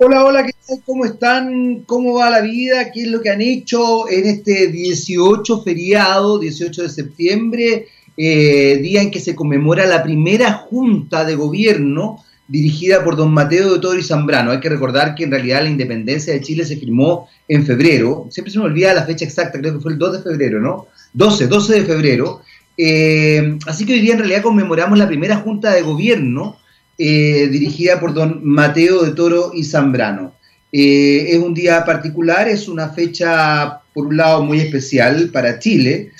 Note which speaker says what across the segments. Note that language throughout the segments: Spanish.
Speaker 1: Hola, hola, ¿qué tal? ¿Cómo están? ¿Cómo va la vida? ¿Qué es lo que han hecho en este 18 feriado, 18 de septiembre, eh, día en que se conmemora la primera junta de gobierno dirigida por don Mateo de Toro y Zambrano. Hay que recordar que en realidad la independencia de Chile se firmó en febrero. Siempre se me olvida la fecha exacta, creo que fue el 2 de febrero, ¿no? 12, 12 de febrero. Eh, así que hoy día en realidad conmemoramos la primera junta de gobierno eh, dirigida por don Mateo de Toro y Zambrano. Eh, es un día particular, es una fecha, por un lado, muy especial para Chile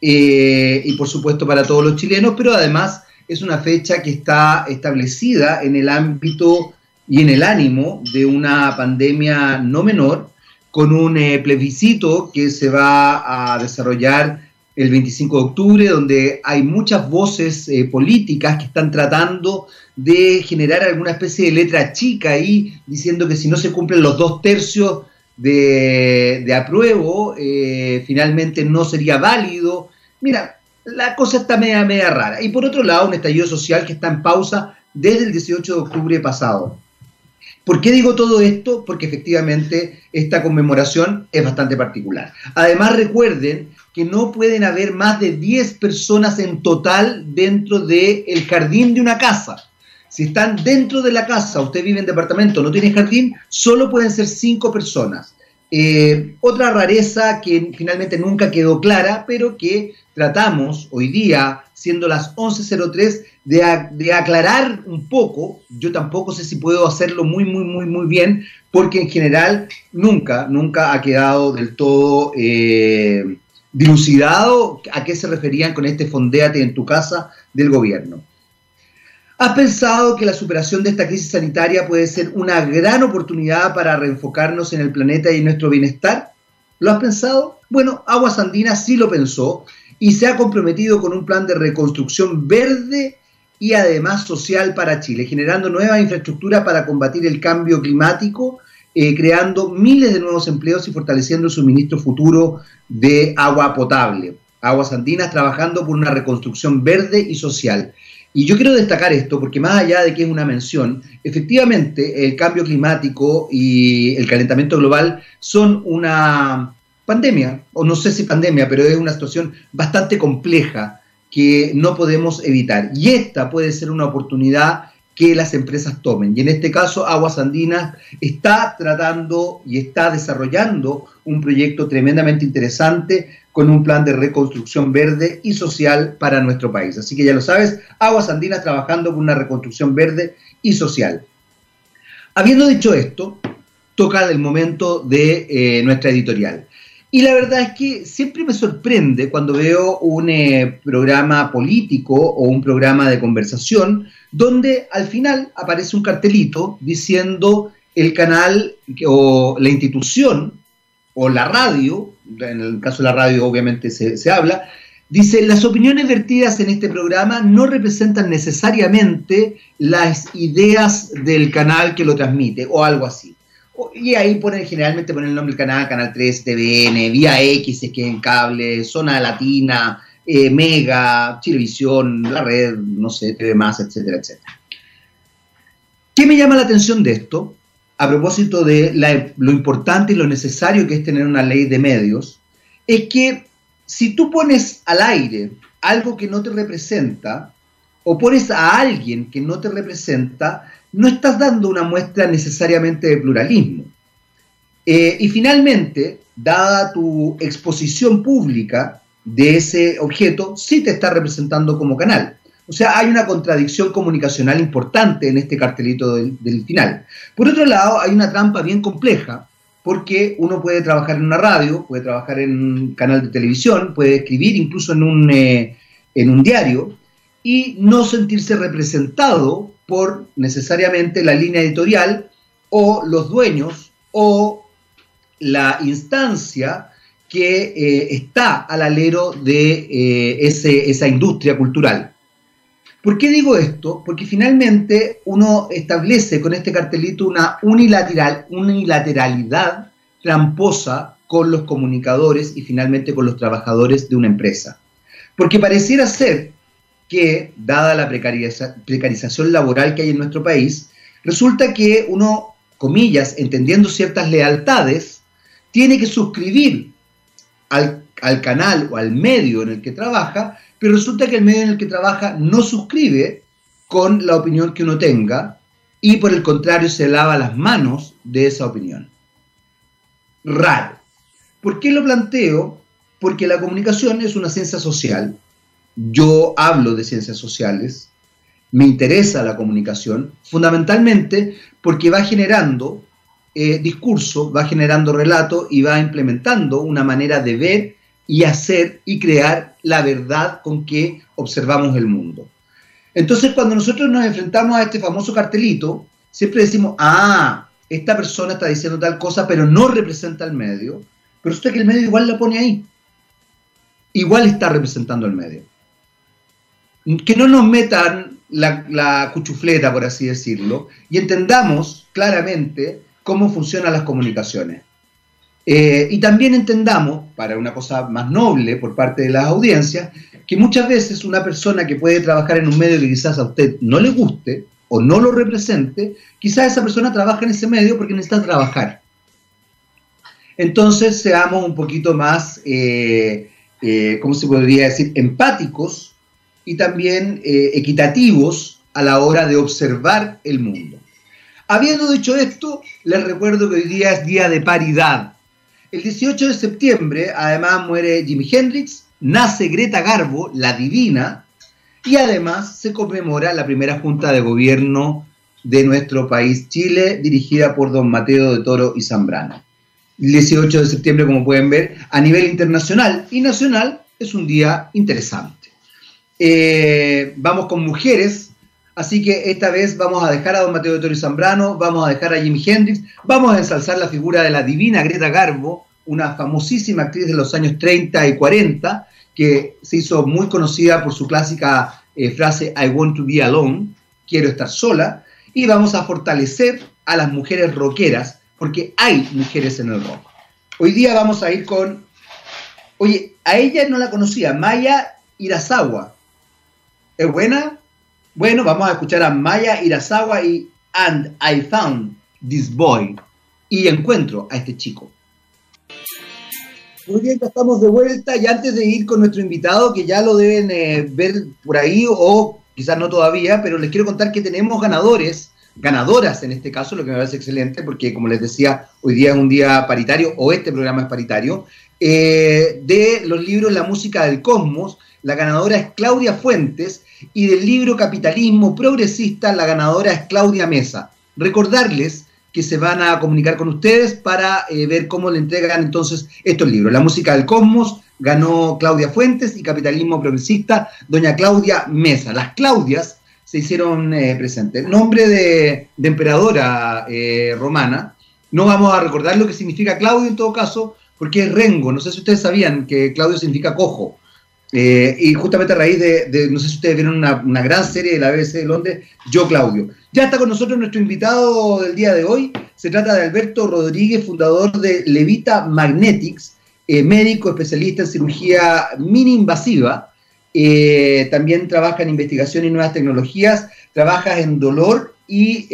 Speaker 1: eh, y por supuesto para todos los chilenos, pero además es una fecha que está establecida en el ámbito y en el ánimo de una pandemia no menor, con un plebiscito que se va a desarrollar el 25 de octubre, donde hay muchas voces políticas que están tratando de generar alguna especie de letra chica ahí, diciendo que si no se cumplen los dos tercios de, apruebo, eh, finalmente no sería válido. Mira, la cosa está media, media rara. Y por otro lado, un estallido social que está en pausa desde el 18 de octubre pasado. ¿Por qué digo todo esto? Porque efectivamente esta conmemoración es bastante particular. Además, recuerden que no pueden haber más de 10 personas en total dentro del jardín de una casa. Si están dentro de la casa, usted vive en departamento, no tiene jardín, solo pueden ser cinco personas. Eh, otra rareza que finalmente nunca quedó clara, pero que tratamos hoy día, siendo las 11.03, de, de, aclarar un poco. Yo tampoco sé si puedo hacerlo muy, muy, muy, muy bien, porque en general nunca, nunca ha quedado del todo eh, dilucidado a qué se referían con este fondéate en tu casa del gobierno. ¿Has pensado que la superación de esta crisis sanitaria puede ser una gran oportunidad para reenfocarnos en el planeta y en nuestro bienestar? ¿Lo has pensado? Bueno, Aguas Andinas sí lo pensó y se ha comprometido con un plan de reconstrucción verde y además social para Chile, generando nueva infraestructura para combatir el cambio climático, eh, creando miles de nuevos empleos y fortaleciendo el suministro futuro de agua potable. Aguas Andinas trabajando por una reconstrucción verde y social. Y yo quiero destacar esto porque más allá de que es una mención, efectivamente el cambio climático y el calentamiento global son una pandemia, o no sé si pandemia, pero es una situación bastante compleja que no podemos evitar. Y esta puede ser una oportunidad que las empresas tomen. Y en este caso, Aguas Andinas está tratando y está desarrollando un proyecto tremendamente interesante con un plan de reconstrucción verde y social para nuestro país. Así que ya lo sabes, Aguas Andinas trabajando con una reconstrucción verde y social. Habiendo dicho esto, toca el momento de eh, nuestra editorial. Y la verdad es que siempre me sorprende cuando veo un eh, programa político o un programa de conversación donde al final aparece un cartelito diciendo el canal o la institución o la radio, en el caso de la radio obviamente se, habla, dice, las opiniones vertidas en este programa no representan necesariamente las ideas del canal que lo transmite o algo así. Y ahí ponen, generalmente ponen el nombre del canal, Canal 3, TVN, Vía X, es que en cable, Zona Latina, eh, Mega, Televisión, la red, no sé, TV más, etcétera, etcétera. ¿Qué me llama la atención de esto? a propósito de lo importante y lo necesario que es tener una ley de medios, es que si tú pones al aire algo que no te representa, o pones a alguien que no te representa, no estás dando una muestra necesariamente de pluralismo. Eh, y finalmente, dada tu exposición pública de ese objeto, sí te está representando como canal. O sea, hay una contradicción comunicacional importante en este cartelito del, final. Por otro lado, hay una trampa bien compleja, porque uno puede trabajar en una radio, puede trabajar en un canal de televisión, puede escribir incluso en un, eh, en un diario, y no sentirse representado por necesariamente la línea editorial o los dueños o la instancia que eh, está al alero de eh, esa industria cultural. ¿Por qué digo esto? Porque finalmente uno establece con este cartelito una unilateral, unilateralidad tramposa con los comunicadores y finalmente con los trabajadores de una empresa. Porque pareciera ser que, dada la precarización laboral que hay en nuestro país, resulta que uno comillas, entendiendo ciertas lealtades, tiene que suscribir al, al, canal o al medio en el que trabaja, pero resulta que el medio en el que trabaja no suscribe con la opinión que uno tenga y por el contrario se lava las manos de esa opinión. Raro. ¿Por qué lo planteo? Porque la comunicación es una ciencia social. Yo hablo de ciencias sociales, me interesa la comunicación, fundamentalmente porque va generando eh, discurso, va generando relato y va implementando una manera de ver y hacer y crear la verdad con que observamos el mundo. Entonces, cuando nosotros nos enfrentamos a este famoso cartelito, siempre decimos, ah, esta persona está diciendo tal cosa, pero no representa al medio, pero usted que el medio igual la pone ahí. Igual está representando al medio. Que no nos metan la, cuchufleta, por así decirlo, y entendamos claramente cómo funcionan las comunicaciones. Eh, y también entendamos, para una cosa más noble por parte de las audiencias, que muchas veces una persona que puede trabajar en un medio que quizás a usted no le guste o no lo represente, quizás esa persona trabaja en ese medio porque necesita trabajar. Entonces seamos un poquito más, eh, eh, ¿cómo se podría decir?, empáticos y también equitativos a la hora de observar el mundo. Habiendo dicho esto, les recuerdo que hoy día es día de paridad. El 18 de septiembre, además, muere Jimi Hendrix, nace Greta Garbo, la divina, y además se conmemora la primera junta de gobierno de nuestro país, Chile, dirigida por don Mateo de Toro y Zambrano. El 18 de septiembre, como pueden ver, a nivel internacional y nacional, es un día interesante. Eh, vamos con mujeres, así que esta vez vamos a dejar a don Mateo Toro Zambrano, vamos a dejar a Jimi Hendrix, vamos a ensalzar la figura de la divina Greta Garbo, una famosísima actriz de los años 30 y 40, que se hizo muy conocida por su clásica eh, frase I want to be alone, quiero estar sola, y vamos a fortalecer a las mujeres rockeras, porque hay mujeres en el rock. Hoy día vamos a ir con, oye, a ella no la conocía, Maya Irasawa, ¿Es buena? Bueno, vamos a escuchar a Maya Irasawa y And I Found This Boy. Y encuentro a este chico. Muy bien, estamos de vuelta y antes de ir con nuestro invitado, que ya lo deben eh, ver por ahí o quizás no todavía, pero les quiero contar que tenemos ganadores, ganadoras en este caso, lo que me parece excelente, porque como les decía, hoy día es un día paritario, o este programa es paritario, eh, de los libros La música del cosmos. La ganadora es Claudia Fuentes y del libro Capitalismo Progresista, la ganadora es Claudia Mesa. Recordarles que se van a comunicar con ustedes para eh, ver cómo le entregan entonces estos libros. La música del cosmos ganó Claudia Fuentes y Capitalismo Progresista, doña Claudia Mesa. Las Claudias se hicieron eh, presentes. Nombre de, emperadora eh, romana. No vamos a recordar lo que significa Claudio en todo caso, porque es rengo. No sé si ustedes sabían que Claudio significa cojo. Eh, y justamente a raíz de, no sé si ustedes vieron una, gran serie de la BBC de Londres, Yo Claudio. Ya está con nosotros nuestro invitado del día de hoy. Se trata de Alberto Rodríguez, fundador de Levita Magnetics, eh, médico especialista en cirugía mini invasiva. Eh, también trabaja en investigación y nuevas tecnologías. Trabaja en dolor y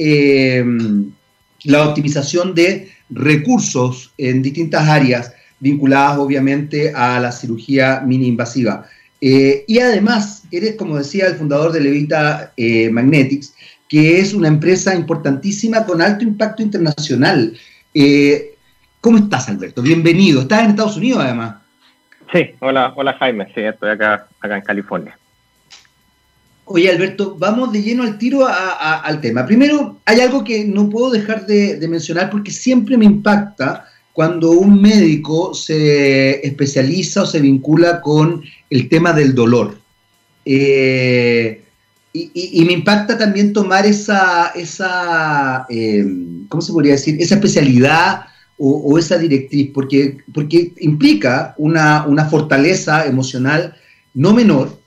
Speaker 1: la optimización de recursos en distintas áreas vinculadas obviamente a la cirugía mini invasiva. Eh, y además, eres, como decía, el fundador de Levita eh, Magnetics, que es una empresa importantísima con alto impacto internacional. Eh, ¿Cómo estás, Alberto? Bienvenido. Estás en Estados Unidos, además.
Speaker 2: Sí, hola, hola Jaime, sí, estoy acá, acá en California.
Speaker 1: Oye, Alberto, vamos de lleno al tiro al tema. Primero, hay algo que no puedo dejar de, de mencionar porque siempre me impacta cuando un médico se especializa o se vincula con el tema del dolor. Eh, y, me impacta también tomar esa, esa em, ¿cómo se podría decir? Esa especialidad o, esa directriz, porque, porque implica una, fortaleza emocional no menor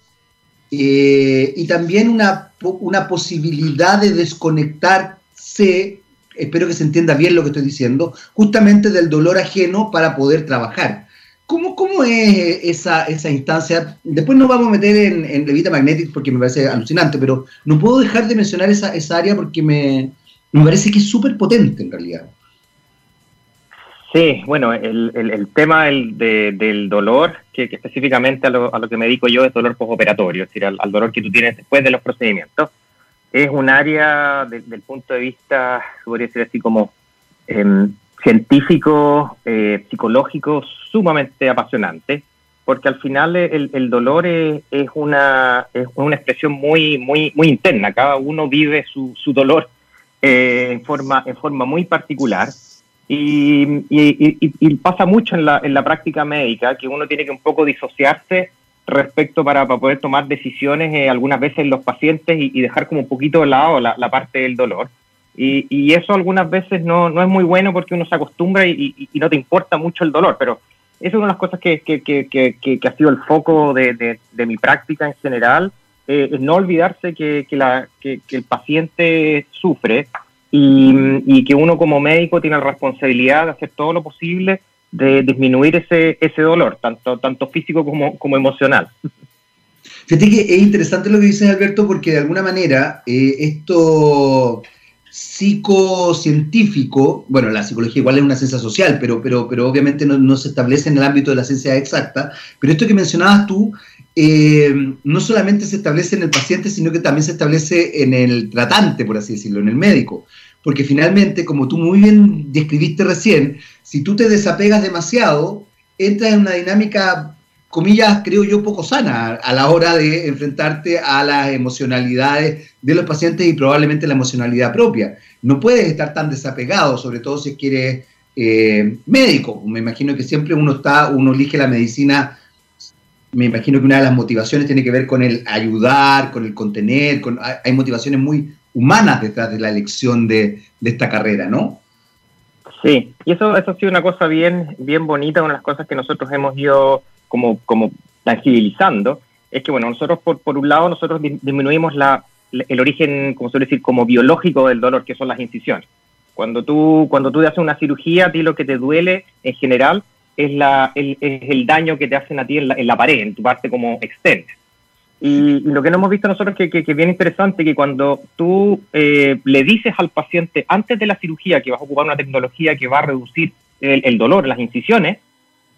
Speaker 1: eh, y también una, una posibilidad de desconectarse espero que se entienda bien lo que estoy diciendo, justamente del dolor ajeno para poder trabajar. ¿Cómo, cómo es esa, esa instancia? Después nos vamos a meter en, en Levita Magnetic porque me parece alucinante, pero no puedo dejar de mencionar esa, esa área porque me, Me parece que es súper potente en realidad.
Speaker 2: Sí, bueno, el, el, tema del, del dolor, que, específicamente a lo, a lo, que me dedico yo es dolor postoperatorio, es decir, al, dolor que tú tienes después de los procedimientos, es un área del punto de vista, podría decir así como em, científico, eh, psicológico, sumamente apasionante, porque al final el, dolor es, una, es una expresión muy, muy, muy interna, cada uno vive su, su dolor eh, en, forma, en forma muy particular. Y, y, pasa mucho en la, en la práctica médica que uno tiene que un poco disociarse respecto para, para poder tomar decisiones eh, algunas veces los pacientes y, dejar como un poquito de lado la, parte del dolor. Y, y, eso algunas veces no, no, es muy bueno porque uno se acostumbra y, no te importa mucho el dolor, pero eso es una de las cosas que, que, que, ha sido el foco de, de, mi práctica en general, eh, no olvidarse que, que, el paciente sufre y, que uno como médico tiene la responsabilidad de hacer todo lo posible de disminuir ese, ese dolor, tanto, tanto físico como, como emocional.
Speaker 1: Fíjate que es interesante lo que dices, Alberto, porque de alguna manera eh, esto psicocientífico, bueno, la psicología igual es una ciencia social, pero, pero, pero obviamente no, no, se establece en el ámbito de la ciencia exacta, pero esto que mencionabas tú, eh, no solamente se establece en el paciente, sino que también se establece en el tratante, por así decirlo, en el médico. Porque finalmente, como tú muy bien describiste recién, si tú te desapegas demasiado, entras en una dinámica comillas, creo yo, poco sana a la hora de enfrentarte a las emocionalidades de los pacientes y probablemente la emocionalidad propia. No puedes estar tan desapegado, sobre todo si quieres eh, médico. Me imagino que siempre uno está, uno elige la medicina. Me imagino que una de las motivaciones tiene que ver con el ayudar, con el contener, con, hay motivaciones muy humanas detrás de la elección de, de esta carrera, ¿no?
Speaker 2: Sí, y eso, eso ha sido una cosa bien, bien bonita, una de las cosas que nosotros hemos ido como, como tangibilizando, es que, bueno, nosotros, por, por un lado, nosotros disminuimos la, el origen, como suele decir, como biológico del dolor, que son las incisiones. Cuando tú, cuando tú te haces una cirugía, a ti lo que te duele en general es, la, el, es el daño que te hacen a ti en la, en la pared, en tu parte como externa. Y, lo que no hemos visto nosotros que, que, que es bien interesante, que cuando tú eh, le dices al paciente antes de la cirugía que vas a ocupar una tecnología que va a reducir el, el dolor, las incisiones,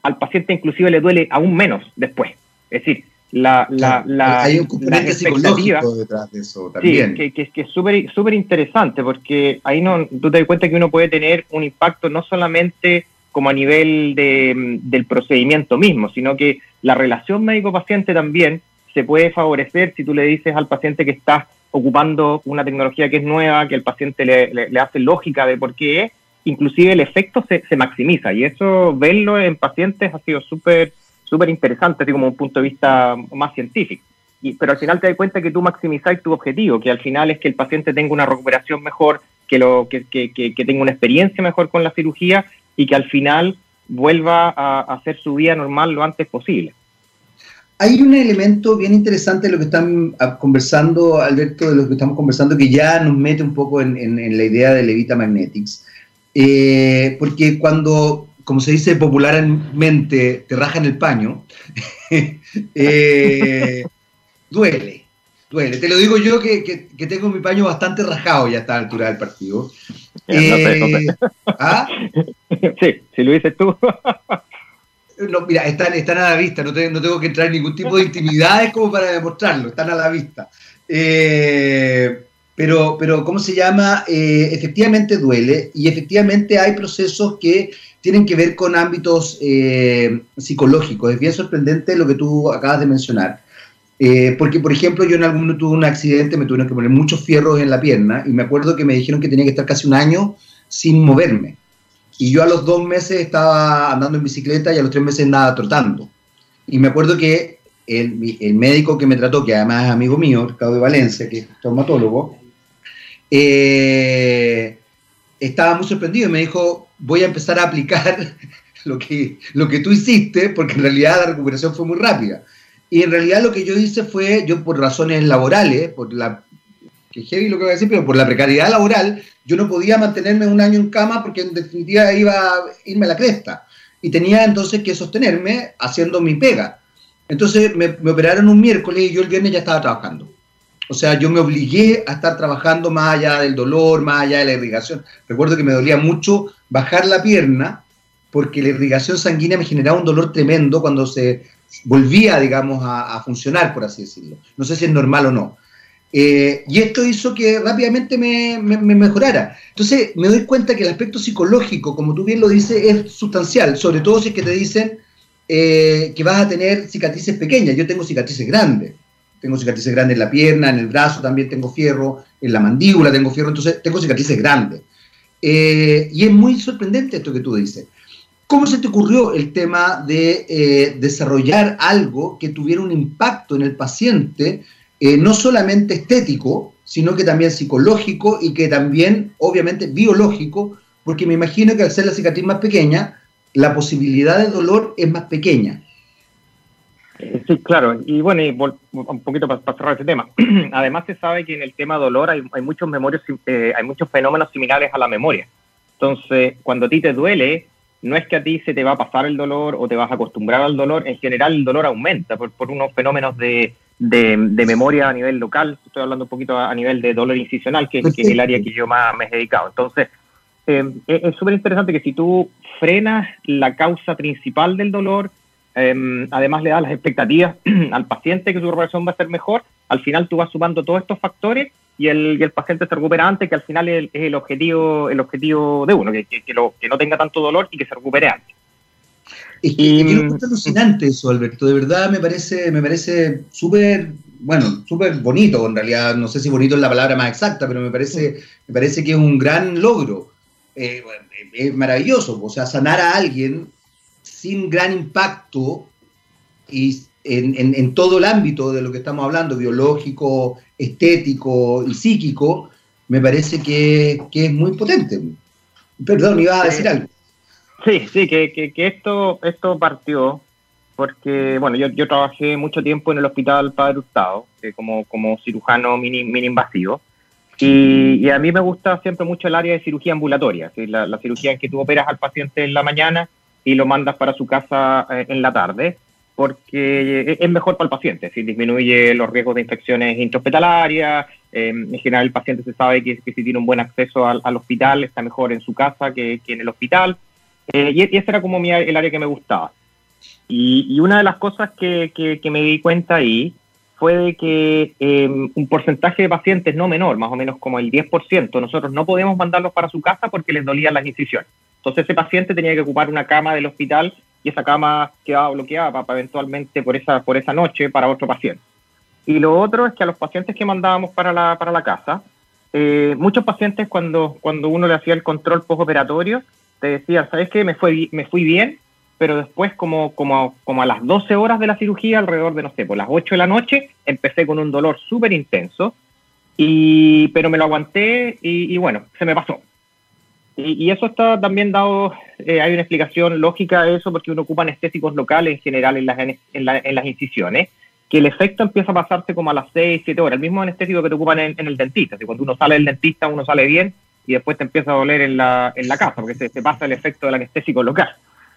Speaker 2: al paciente inclusive le duele aún menos después. Es decir, la, la, la,
Speaker 1: hay un componente psicológico detrás de eso también.
Speaker 2: Sí, que, que, es súper súper interesante porque ahí no, tú te das cuenta que uno puede tener un impacto no solamente como a nivel de, del procedimiento mismo, sino que la relación médico-paciente también se puede favorecer si tú le dices al paciente que estás ocupando una tecnología que es nueva, que el paciente le, hace lógica de por qué es, inclusive el efecto se, maximiza y eso verlo en pacientes ha sido súper súper interesante, así como un punto de vista más científico. Y, pero al final te das cuenta que tú maximizáis tu objetivo, que al final es que el paciente tenga una recuperación mejor, que, lo, que, que, que tenga una experiencia mejor con la cirugía y que al final vuelva a hacer su vida normal lo antes posible.
Speaker 1: Hay un elemento bien interesante de lo que están ah, conversando, Alberto, de lo que estamos conversando, que ya nos mete un poco en, en, en la idea de Levita Magnetics. Eh, porque cuando, como se dice popularmente, te rajan el paño, eh, duele, duele. Te lo digo yo que, que, que, tengo mi paño bastante rajado ya a esta altura del partido.
Speaker 2: Eh, ¿ah? Sí, si lo dices tú.
Speaker 1: No, mira, están, están a la vista, no, no, tengo que entrar en ningún tipo de intimidades como para demostrarlo, están a la vista. Eh, pero, pero ¿cómo se llama? Eh, efectivamente duele y efectivamente hay procesos que tienen que ver con ámbitos eh, psicológicos. Es bien sorprendente lo que tú acabas de mencionar. Eh, porque, por ejemplo, yo en algún momento tuve un accidente, me tuvieron que poner muchos fierros en la pierna y me acuerdo que me dijeron que tenía que estar casi un año sin moverme. Y yo a los dos meses estaba andando en bicicleta y a los tres meses andaba trotando. Y me acuerdo que el, el médico que me trató, que además es amigo mío, Ricardo de Valencia, que es traumatólogo, eh, estaba muy sorprendido y me dijo, voy a empezar a aplicar lo que, lo que tú hiciste, porque en realidad la recuperación fue muy rápida. Y en realidad lo que yo hice fue, yo por razones laborales, por la, que heavy lo que voy a decir, pero por la precariedad laboral, yo no podía mantenerme un año en cama porque en definitiva iba a irme a la cresta. Y tenía entonces que sostenerme haciendo mi pega. Entonces me, me operaron un miércoles y yo el viernes ya estaba trabajando. O sea, yo me obligué a estar trabajando más allá del dolor, más allá de la irrigación. Recuerdo que me dolía mucho bajar la pierna porque la irrigación sanguínea me generaba un dolor tremendo cuando se volvía, digamos, a, funcionar, por así decirlo. No sé si es normal o no. Eh, y esto hizo que rápidamente me, mejorara. Entonces me doy cuenta que el aspecto psicológico, como tú bien lo dices, es sustancial, sobre todo si es que te dicen eh, que vas a tener cicatrices pequeñas. Yo tengo cicatrices grandes. Tengo cicatrices grandes en la pierna, en el brazo también tengo fierro, en la mandíbula tengo fierro, entonces tengo cicatrices grandes. Eh, y es muy sorprendente esto que tú dices. ¿Cómo se te ocurrió el tema de desarrollar algo que tuviera un impacto en el paciente, eh, no solamente estético, sino que también psicológico y que también, obviamente, biológico, porque me imagino que al ser la cicatriz más pequeña, la posibilidad de dolor es más pequeña.
Speaker 2: Sí, claro. Y bueno, y un poquito para, cerrar ese tema. Además se sabe que en el tema dolor hay, muchos memorios, eh, hay muchos fenómenos similares a la memoria. Entonces, cuando a ti te duele, no es que a ti se te va a pasar el dolor o te vas a acostumbrar al dolor, en general el dolor aumenta por, unos fenómenos de, memoria a nivel local, estoy hablando un poquito a, nivel de dolor incisional, que, es el área que yo más me he dedicado. Entonces, eh, es súper interesante que si tú frenas la causa principal del dolor, em, además le das las expectativas al paciente que su recuperación va a ser mejor, al final tú vas sumando todos estos factores y el, el paciente se recupera antes, que al final es, el objetivo el objetivo de uno, que, que, lo, que no tenga tanto dolor y que se recupere antes.
Speaker 1: Es que, es alucinante eso, Alberto. De verdad me parece, me parece súper, bueno, súper bonito. En realidad, no sé si bonito es la palabra más exacta, pero me parece, me parece que es un gran logro. Eh, es maravilloso. O sea, sanar a alguien sin gran impacto y en, todo el ámbito de lo que estamos hablando, biológico, estético y psíquico, me parece que, es muy potente. Perdón, iba a decir algo.
Speaker 2: Sí, sí, que, esto, esto partió porque, bueno, yo, yo, trabajé mucho tiempo en el Hospital Padre Hurtado eh, como, como cirujano mini, mini invasivo. Y, a mí me gusta siempre mucho el área de cirugía ambulatoria, la, la, cirugía en que tú operas al paciente en la mañana y lo mandas para su casa eh, en la tarde porque es mejor para el paciente, si disminuye los riesgos de infecciones intrahospitalarias, eh, en general el paciente se sabe que, si tiene un buen acceso al, hospital está mejor en su casa que, en el hospital, eh, y, ese era como el área que me gustaba. Y, una de las cosas que, me di cuenta ahí fue de que em, un porcentaje de pacientes no menor, más o menos como el 10%, nosotros no podemos mandarlos para su casa porque les dolían las incisiones. Entonces ese paciente tenía que ocupar una cama del hospital y esa cama quedaba bloqueada para, eventualmente por esa, por esa noche para otro paciente. Y lo otro es que a los pacientes que mandábamos para la, para la casa, eh, muchos pacientes cuando, cuando uno le hacía el control postoperatorio, te decían, ¿sabes qué? Me, fue, me fui bien, pero después como, como, como a las 12 horas de la cirugía, alrededor de, no sé, por las 8 de la noche, empecé con un dolor súper intenso, y, pero me lo aguanté y, y bueno, se me pasó. Y, eso está también dado, eh, hay una explicación lógica de eso, porque uno ocupa anestésicos locales en general en las, en, las incisiones, que el efecto empieza a pasarse como a las 6, 7 horas, el mismo anestésico que te ocupan en, el dentista. Si cuando uno sale del dentista, uno sale bien y después te empieza a doler en la, en la casa, porque se, pasa el efecto del anestésico local.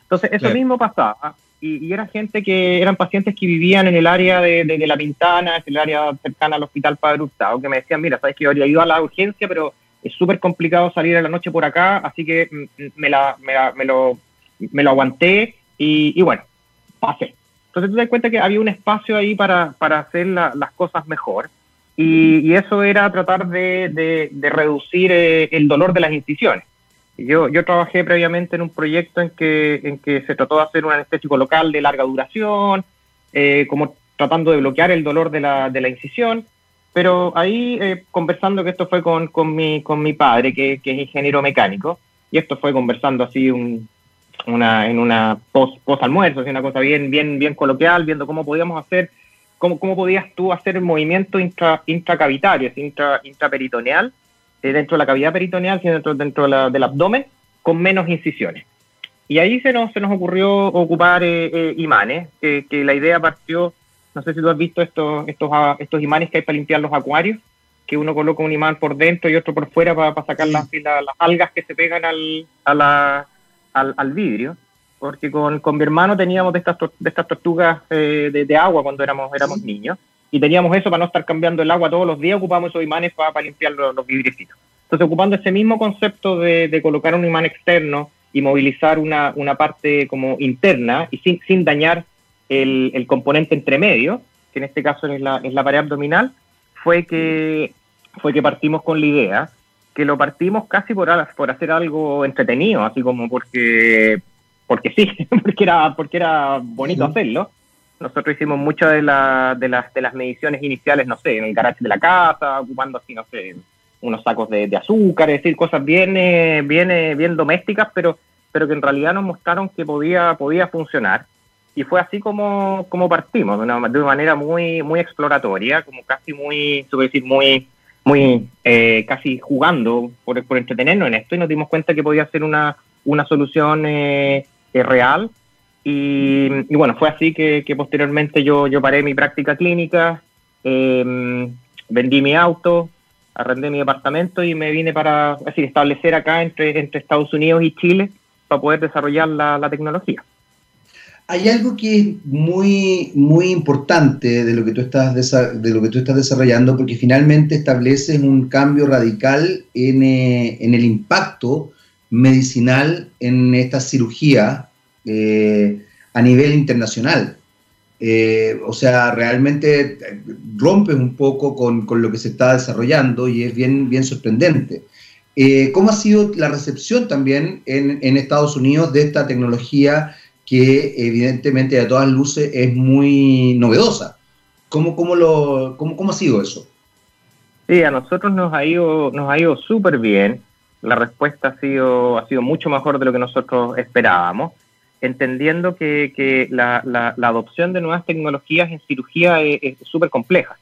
Speaker 2: Entonces, eso mismo pasaba. Y, y, era gente que eran pacientes que vivían en el área de, de, La Pintana, el área cercana al Hospital Padre Hurtado, que me decían, mira, sabes que yo habría ido a la urgencia, pero es súper complicado salir a la noche por acá, así que mm, me, la, me, lo, me lo aguanté y, bueno, pasé. Entonces tú te das cuenta que había un espacio ahí para, para hacer las cosas mejor y, eso era tratar de, de, reducir eh, el dolor de las incisiones. Yo, yo trabajé previamente en un proyecto en que, en que se trató de hacer un anestésico local de larga duración, eh, como tratando de bloquear el dolor de la, de la incisión, pero ahí, eh, conversando, que esto fue con, con, mi, con mi padre, que, que, es ingeniero mecánico, y esto fue conversando así un, una, en una post, post almuerzo, así una cosa bien, bien, bien coloquial, viendo cómo podíamos hacer, cómo, cómo podías tú hacer el movimiento intra, intracavitario, intra, intraperitoneal, eh, dentro de la cavidad peritoneal, dentro, dentro del abdomen, con menos incisiones. Y ahí se nos, se nos ocurrió ocupar eh, imanes, que la idea partió no sé si tú has visto estos, estos, ah, estos imanes que hay para limpiar los acuarios, que uno coloca un imán por dentro y otro por fuera para, sacar las, las, algas que se pegan al, al, vidrio. Porque con, mi hermano teníamos de estas, de estas tortugas eh, de, agua cuando éramos, éramos niños. y teníamos eso para no estar cambiando el agua todos los días, ocupamos esos imanes para, limpiar los, los, vidricitos. Entonces, ocupando ese mismo concepto de, colocar un imán externo y movilizar una, una parte como interna y sin, sin dañar el, el, componente entre medio, que en este caso es la, es la pared abdominal, fue que, fue que partimos con la idea, que lo partimos casi por, por hacer algo entretenido, así como porque, porque sí, porque era, porque era bonito hacerlo. Nosotros hicimos muchas de, la, de, las, de las mediciones iniciales, no sé, en el garaje de la casa, ocupando así, no sé, unos sacos de, azúcar, es decir, cosas bien, eh, bien, eh, bien domésticas, pero, pero que en realidad nos mostraron que podía, podía funcionar. Y fue así como, como partimos, de una, de una manera muy, muy exploratoria, como casi muy, se decir, muy, muy eh, casi jugando por, por, entretenernos en esto y nos dimos cuenta que podía ser una, una solución real y, bueno, fue así que, posteriormente yo, yo paré mi práctica clínica, em, vendí mi auto, arrendé mi departamento y me vine para decir, establecer acá entre, entre Estados Unidos y Chile para poder desarrollar la, tecnología.
Speaker 1: Hay algo que es muy, muy importante de lo, que tú estás de lo que tú estás desarrollando porque finalmente estableces un cambio radical en, eh, en el impacto medicinal en esta cirugía eh, a nivel internacional. Eh, o sea, realmente rompes un poco con, lo que se está desarrollando y es bien, bien sorprendente. Eh, ¿Cómo ha sido la recepción también en, Estados Unidos de esta tecnología que evidentemente a todas luces es muy novedosa? ¿Cómo, cómo, lo, cómo, cómo ha sido eso?
Speaker 2: Sí, a nosotros nos ha ido, nos ha ido súper bien. La respuesta ha sido, ha sido mucho mejor de lo que nosotros esperábamos entendiendo que, la, adopción de nuevas tecnologías en cirugía es súper compleja.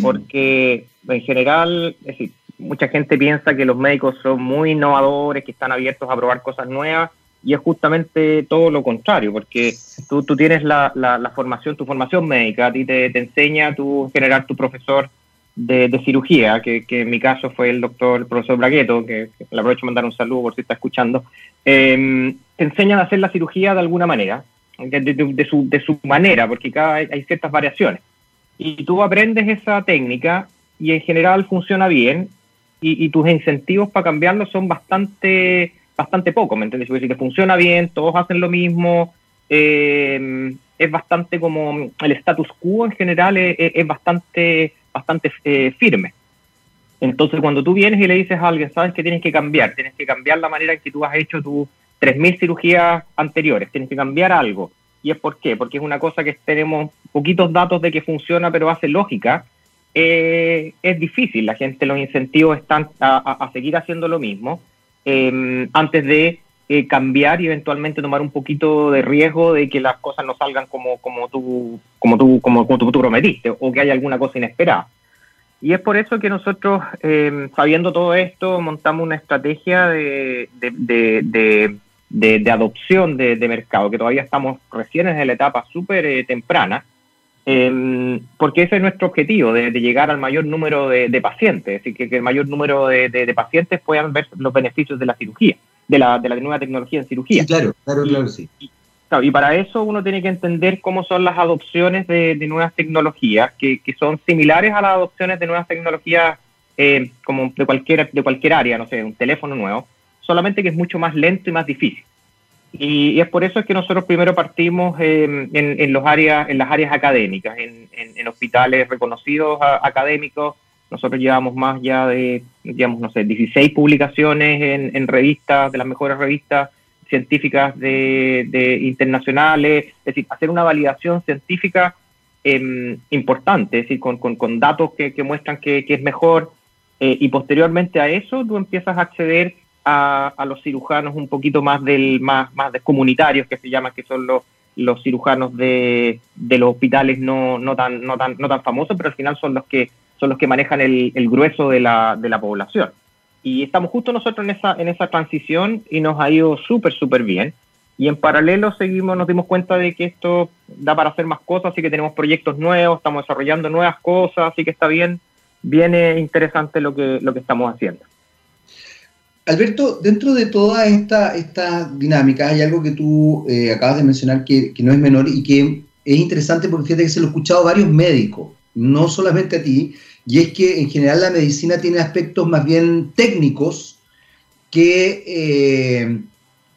Speaker 2: Porque en general, es decir, mucha gente piensa que los médicos son muy innovadores, que están abiertos a probar cosas nuevas, y es justamente todo lo contrario, porque tú, tú tienes la, formación, tu formación médica, a ti te, te enseña tu, generar tu profesor de, cirugía, que, en mi caso fue el doctor, el profesor Bragueto, que, le aprovecho mandar un saludo por si está escuchando, eh, te enseñan a hacer la cirugía de alguna manera, de, su, de su manera, porque cada hay ciertas variaciones. Y tú aprendes esa técnica y en general funciona bien y, tus incentivos para cambiarlo son bastante bastante pocos, ¿me entiendes? Si te funciona bien, todos hacen lo mismo, eh, es bastante como el status quo en general es bastante bastante eh, firme. Entonces, cuando tú vienes y le dices a alguien, sabes que tienes que cambiar, tienes que cambiar la manera en que tú has hecho tus 3.000 cirugías anteriores, tienes que cambiar algo. ¿Y es por qué? Porque es una cosa que tenemos poquitos datos de que funciona, pero hace lógica. Eh, es difícil, la gente, los incentivos están a, seguir haciendo lo mismo em, antes de eh, cambiar y eventualmente tomar un poquito de riesgo de que las cosas no salgan como, como, tú, como, tú, como, tú, prometiste o que haya alguna cosa inesperada. Y es por eso que nosotros, eh, sabiendo todo esto, montamos una estrategia de, de, de, adopción de, mercado, que todavía estamos recién en la etapa súper eh, temprana, em, porque ese es nuestro objetivo, de, llegar al mayor número de, pacientes, es decir, que, que el mayor número de, pacientes puedan ver los beneficios de la cirugía de la, de la nueva tecnología en cirugía.
Speaker 1: Sí, claro, claro, claro, sí.
Speaker 2: Y, para eso uno tiene que entender cómo son las adopciones de, nuevas tecnologías, que, que, son similares a las adopciones de nuevas tecnologías eh, como de cualquier, de cualquier área, no sé, un teléfono nuevo, solamente que es mucho más lento y más difícil. Y, es por eso que nosotros primero partimos en, en, los áreas, en las áreas académicas, en, en hospitales reconocidos académicos, nosotros llevamos más ya de, digamos, no sé, 16 publicaciones en, revistas, de las mejores revistas científicas de, internacionales, es decir, hacer una validación científica em, importante, es decir, con, con, datos que, muestran que, es mejor, eh, y posteriormente a eso tú empiezas a acceder a, a, los cirujanos un poquito más del más, más de comunitarios que se llaman, que son los, los cirujanos de, de los hospitales no, no, tan, no, tan, no tan famosos, pero al final son los que son los que manejan el, grueso de la, de la, población. Y estamos justo nosotros en esa, en esa transición y nos ha ido súper, súper bien. Y en paralelo seguimos, nos dimos cuenta de que esto da para hacer más cosas, así que tenemos proyectos nuevos, estamos desarrollando nuevas cosas, así que está bien, viene interesante lo que, lo que estamos haciendo.
Speaker 1: Alberto, dentro de toda esta, esta dinámica hay algo que tú eh, acabas de mencionar que, que, no es menor y que es interesante porque fíjate que se lo he escuchado varios médicos no solamente a ti, y es que en general la medicina tiene aspectos más bien técnicos que, eh,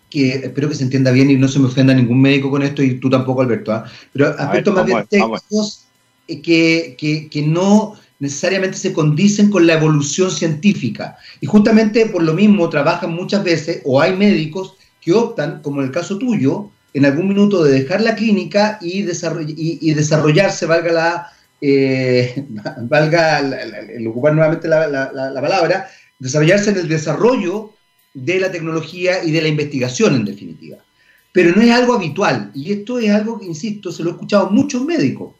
Speaker 1: que espero que se entienda bien y no se me ofenda ningún médico con esto y tú tampoco, Alberto, ¿ah? pero aspectos más bien técnicos que, que, que no necesariamente se condicen con la evolución científica. Y justamente por lo mismo trabajan muchas veces, o hay médicos que optan, como en el caso tuyo, en algún minuto de dejar la clínica y, y, desarrollarse, valga la, eh, valga el ocupar nuevamente la, la, palabra, desarrollarse en el desarrollo de la tecnología y de la investigación en definitiva. Pero no es algo habitual, y esto es algo que, insisto, se lo he escuchado a muchos médicos.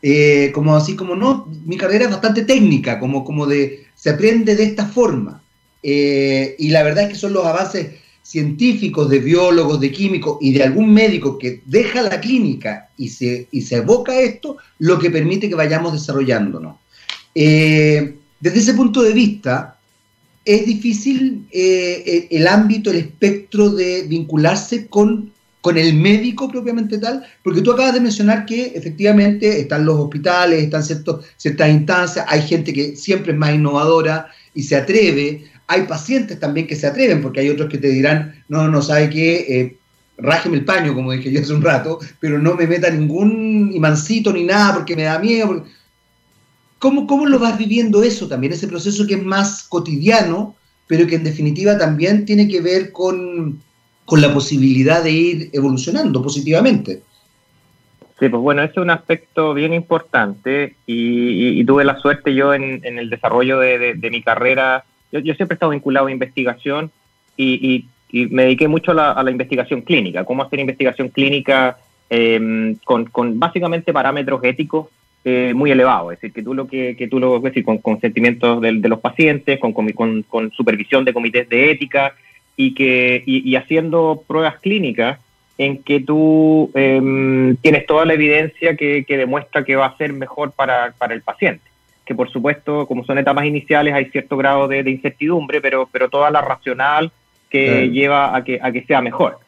Speaker 1: Eh, como así como no, mi carrera es bastante técnica, como, como de, se aprende de esta forma. Eh, y la verdad es que son los avances científicos, de biólogos, de químicos y de algún médico que deja la clínica y se, y se evoca esto, lo que permite que vayamos desarrollándonos. Eh, desde ese punto de vista, es difícil el ámbito, el espectro de vincularse con con el médico propiamente tal, porque tú acabas de mencionar que efectivamente están los hospitales, están ciertos, ciertas instancias, hay gente que siempre es más innovadora y se atreve, hay pacientes también que se atreven, porque hay otros que te dirán, no, no sabe qué, eh, rájeme el paño, como dije yo hace un rato, pero no me meta ningún imancito ni nada porque me da miedo. ¿Cómo, ¿Cómo lo vas viviendo eso también, ese proceso que es más cotidiano, pero que en definitiva también tiene que ver con con la posibilidad de ir evolucionando positivamente.
Speaker 2: Sí, pues bueno, ese es un aspecto bien importante y, tuve la suerte yo en, el desarrollo de, mi carrera, yo, siempre he estado vinculado a investigación y, me dediqué mucho a la, investigación clínica, cómo hacer investigación clínica em, con, básicamente parámetros éticos eh, muy elevados, es decir, que tú lo que, que tú lo, es decir, con consentimientos de, de los pacientes, con, con, con supervisión de comités de ética, y, que, y, haciendo pruebas clínicas en que tú em, tienes toda la evidencia que, demuestra que va a ser mejor para, para, el paciente. Que por supuesto, como son etapas iniciales, hay cierto grado de, incertidumbre, pero, pero toda la racional que lleva a que, a que sea mejor.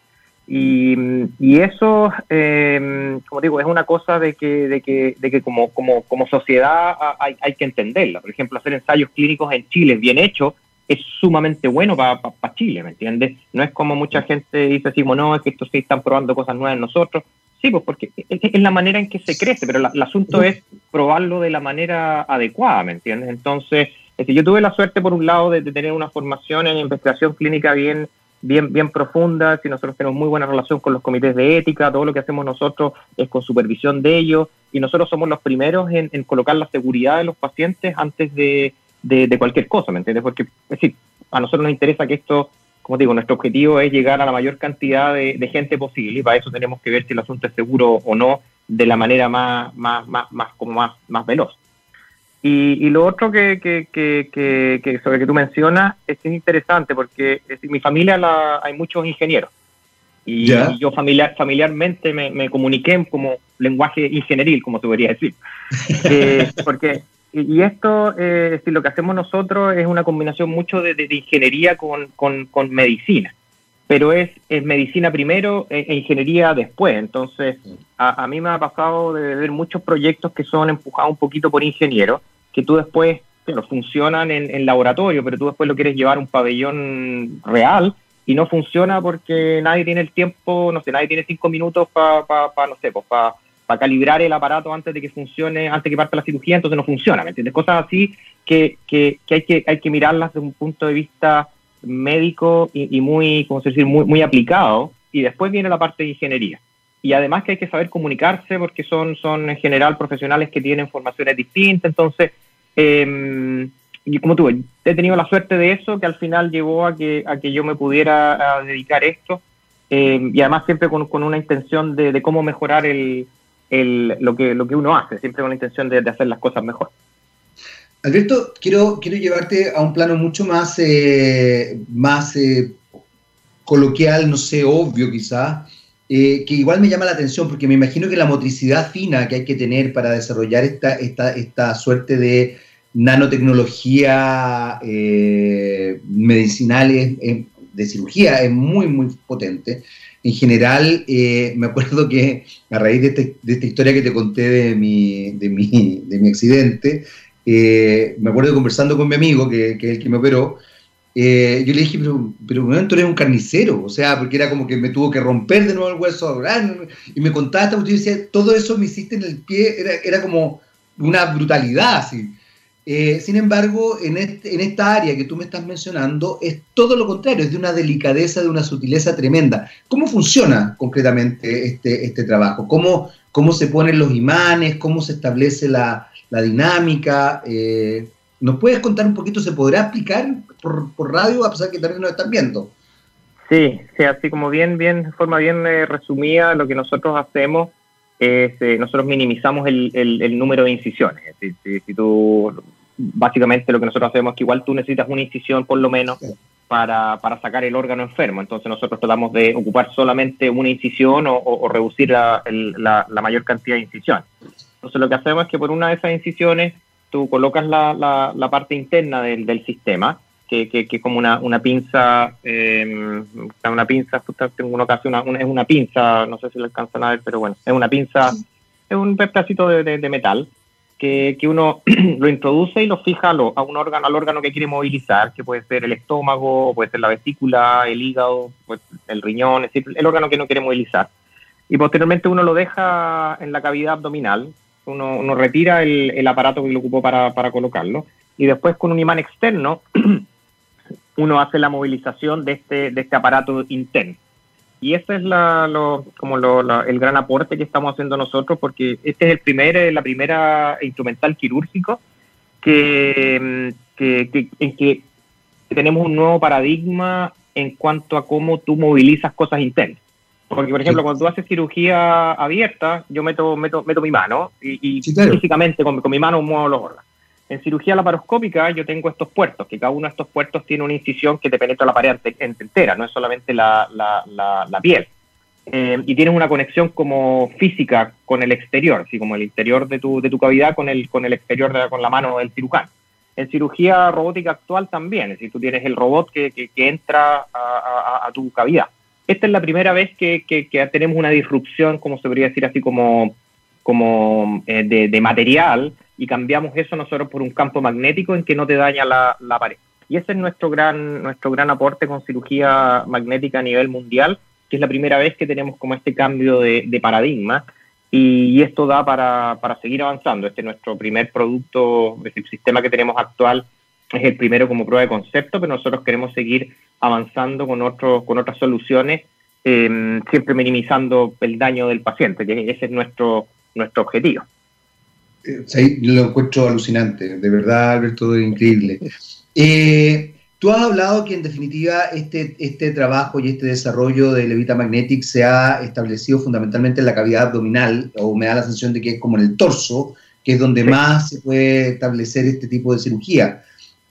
Speaker 2: Y, y eso, em, como digo, es una cosa de que, de que, de que como, como, como sociedad hay, hay que entenderla. Por ejemplo, hacer ensayos clínicos en Chile bien hechos es sumamente bueno para Chile, ¿me entiendes? No es como mucha gente dice así, no, es que estos sí están probando cosas nuevas en nosotros. Sí, pues porque es, la manera en que se crece, pero el asunto es probarlo de la manera adecuada, ¿me entiendes? Entonces, yo tuve la suerte, por un lado, de, tener una formación en investigación clínica bien, bien, bien profunda, si nosotros tenemos muy buena relación con los comités de ética, todo lo que hacemos nosotros es con supervisión de ellos, y nosotros somos los primeros en colocar la seguridad de los pacientes antes de, de, cualquier cosa, ¿me entiendes? Porque, es decir, a nosotros nos interesa que esto, como digo, nuestro objetivo es llegar a la mayor cantidad de, gente posible y para eso tenemos que ver si el asunto es seguro o no de la manera más, más, más, más, como más, más veloz. Y, lo otro que, que, que, que, sobre que tú mencionas es, es interesante porque en mi familia la, hay muchos ingenieros y, yo familiar, familiarmente me, me, comuniqué como lenguaje ingenieril, como se podría decir. Eh, porque y esto, eh, lo que hacemos nosotros es una combinación mucho de, ingeniería con, con, medicina, pero es, es medicina primero e, e, ingeniería después. Entonces, a, a, mí me ha pasado de ver muchos proyectos que son empujados un poquito por ingenieros, que tú después, claro, funcionan en, en laboratorio, pero tú después lo quieres llevar a un pabellón real y no funciona porque nadie tiene el tiempo, no sé, nadie tiene cinco minutos para, pa, no sé, pues para para calibrar el aparato antes de que funcione, antes de que parte la cirugía, entonces no funciona, ¿me entiendes? Cosas así que, que, hay, que hay que mirarlas desde un punto de vista médico y, muy, ¿cómo se decir?, muy, muy aplicado, y después viene la parte de ingeniería. Y además que hay que saber comunicarse porque son, son en general profesionales que tienen formaciones distintas, entonces, eh, y como tú, he tenido la suerte de eso que al final llevó a que, a que yo me pudiera dedicar a esto, eh, y además siempre con, con una intención de cómo mejorar el, lo, que, lo que uno hace, siempre con la intención de, hacer las cosas mejor.
Speaker 1: Alberto, quiero, quiero llevarte a un plano mucho más, eh, más eh, coloquial, no sé, obvio quizás, eh, que igual me llama la atención porque me imagino que la motricidad fina que hay que tener para desarrollar esta, esta, esta suerte de nanotecnología medicinal es, de cirugía es muy, muy potente. En general, eh, me acuerdo que a raíz de, este, de, esta historia que te conté de mi, de mi, de mi accidente, eh, me acuerdo conversando con mi amigo, que, que, es el que me operó, eh, yo le dije, pero, pero tú eres un carnicero, o sea, porque era como que me tuvo que romper de nuevo el hueso, y me contaba esta cuestión y decía, todo eso me hiciste en el pie, era, era como una brutalidad, así. Eh, sin embargo, en, este, en, esta área que tú me estás mencionando es todo lo contrario, es de una delicadeza, de una sutileza tremenda. ¿Cómo funciona concretamente este, este trabajo? ¿Cómo, ¿Cómo se ponen los imanes? ¿Cómo se establece la, dinámica? Eh, ¿Nos puedes contar un poquito? ¿Se podrá explicar por, por, radio a pesar que también nos están viendo?
Speaker 2: Sí, sí, así como bien, bien, de forma bien eh, resumida, lo que nosotros hacemos es, eh, nosotros minimizamos el, el, el, número de incisiones. Si, si, si, tú, básicamente lo que nosotros hacemos es que igual tú necesitas una incisión por lo menos para, para, sacar el órgano enfermo. Entonces nosotros tratamos de ocupar solamente una incisión o, o, o reducir la, el, la, la, mayor cantidad de incisiones. Entonces lo que hacemos es que por una de esas incisiones tú colocas la, la, la parte interna del, del sistema, que, que, como una, una pinza, eh, una pinza, tengo una ocasión, una, una, es una pinza, no sé si lo alcanzan a ver, pero bueno, es una pinza, es un pedacito de, de, de metal que, que, uno lo introduce y lo fija a, lo, a, un órgano, al órgano que quiere movilizar, que puede ser el estómago, puede ser la vesícula, el hígado, pues el riñón, es decir, el órgano que no quiere movilizar. Y posteriormente uno lo deja en la cavidad abdominal, uno, uno retira el, el, aparato que lo ocupó para, para colocarlo, y después con un imán externo uno hace la movilización de este, de este aparato interno. Y ese es la, lo, como lo, la, el gran aporte que estamos haciendo nosotros, porque este es el primer, la primera instrumental quirúrgico que, que, que, en que tenemos un nuevo paradigma en cuanto a cómo tú movilizas cosas internas. Porque, por ejemplo, sí. cuando tú haces cirugía abierta, yo meto, meto, meto mi mano y, y sí, claro. físicamente con, con mi mano muevo los órganos. En cirugía laparoscópica yo tengo estos puertos, que cada uno de estos puertos tiene una incisión que te penetra la pared entera, no es solamente la, la, piel. Eh, y tienes una conexión como física con el exterior, así como el interior de tu, de tu cavidad con el, con el exterior, de, con la mano del cirujano. En cirugía robótica actual también, es decir, tú tienes el robot que, que, entra a, tu cavidad. Esta es la primera vez que, que tenemos una disrupción, como se podría decir así, como, como eh, de, de material, y cambiamos eso nosotros por un campo magnético en que no te daña la, pared. Y ese es nuestro gran, nuestro gran aporte con cirugía magnética a nivel mundial, que es la primera vez que tenemos como este cambio de, paradigma y, esto da para, para, seguir avanzando. Este es nuestro primer producto, el sistema que tenemos actual es el primero como prueba de concepto, pero nosotros queremos seguir avanzando con, otro, con otras soluciones, eh, siempre minimizando el daño del paciente, que ese es nuestro, nuestro objetivo.
Speaker 1: Eh, lo encuentro alucinante, de verdad, Alberto, es increíble. Eh, tú has hablado que en definitiva este, este trabajo y este desarrollo de Levita Magnetic se ha establecido fundamentalmente en la cavidad abdominal, o me da la sensación de que es como en el torso, que es donde sí. más se puede establecer este tipo de cirugía.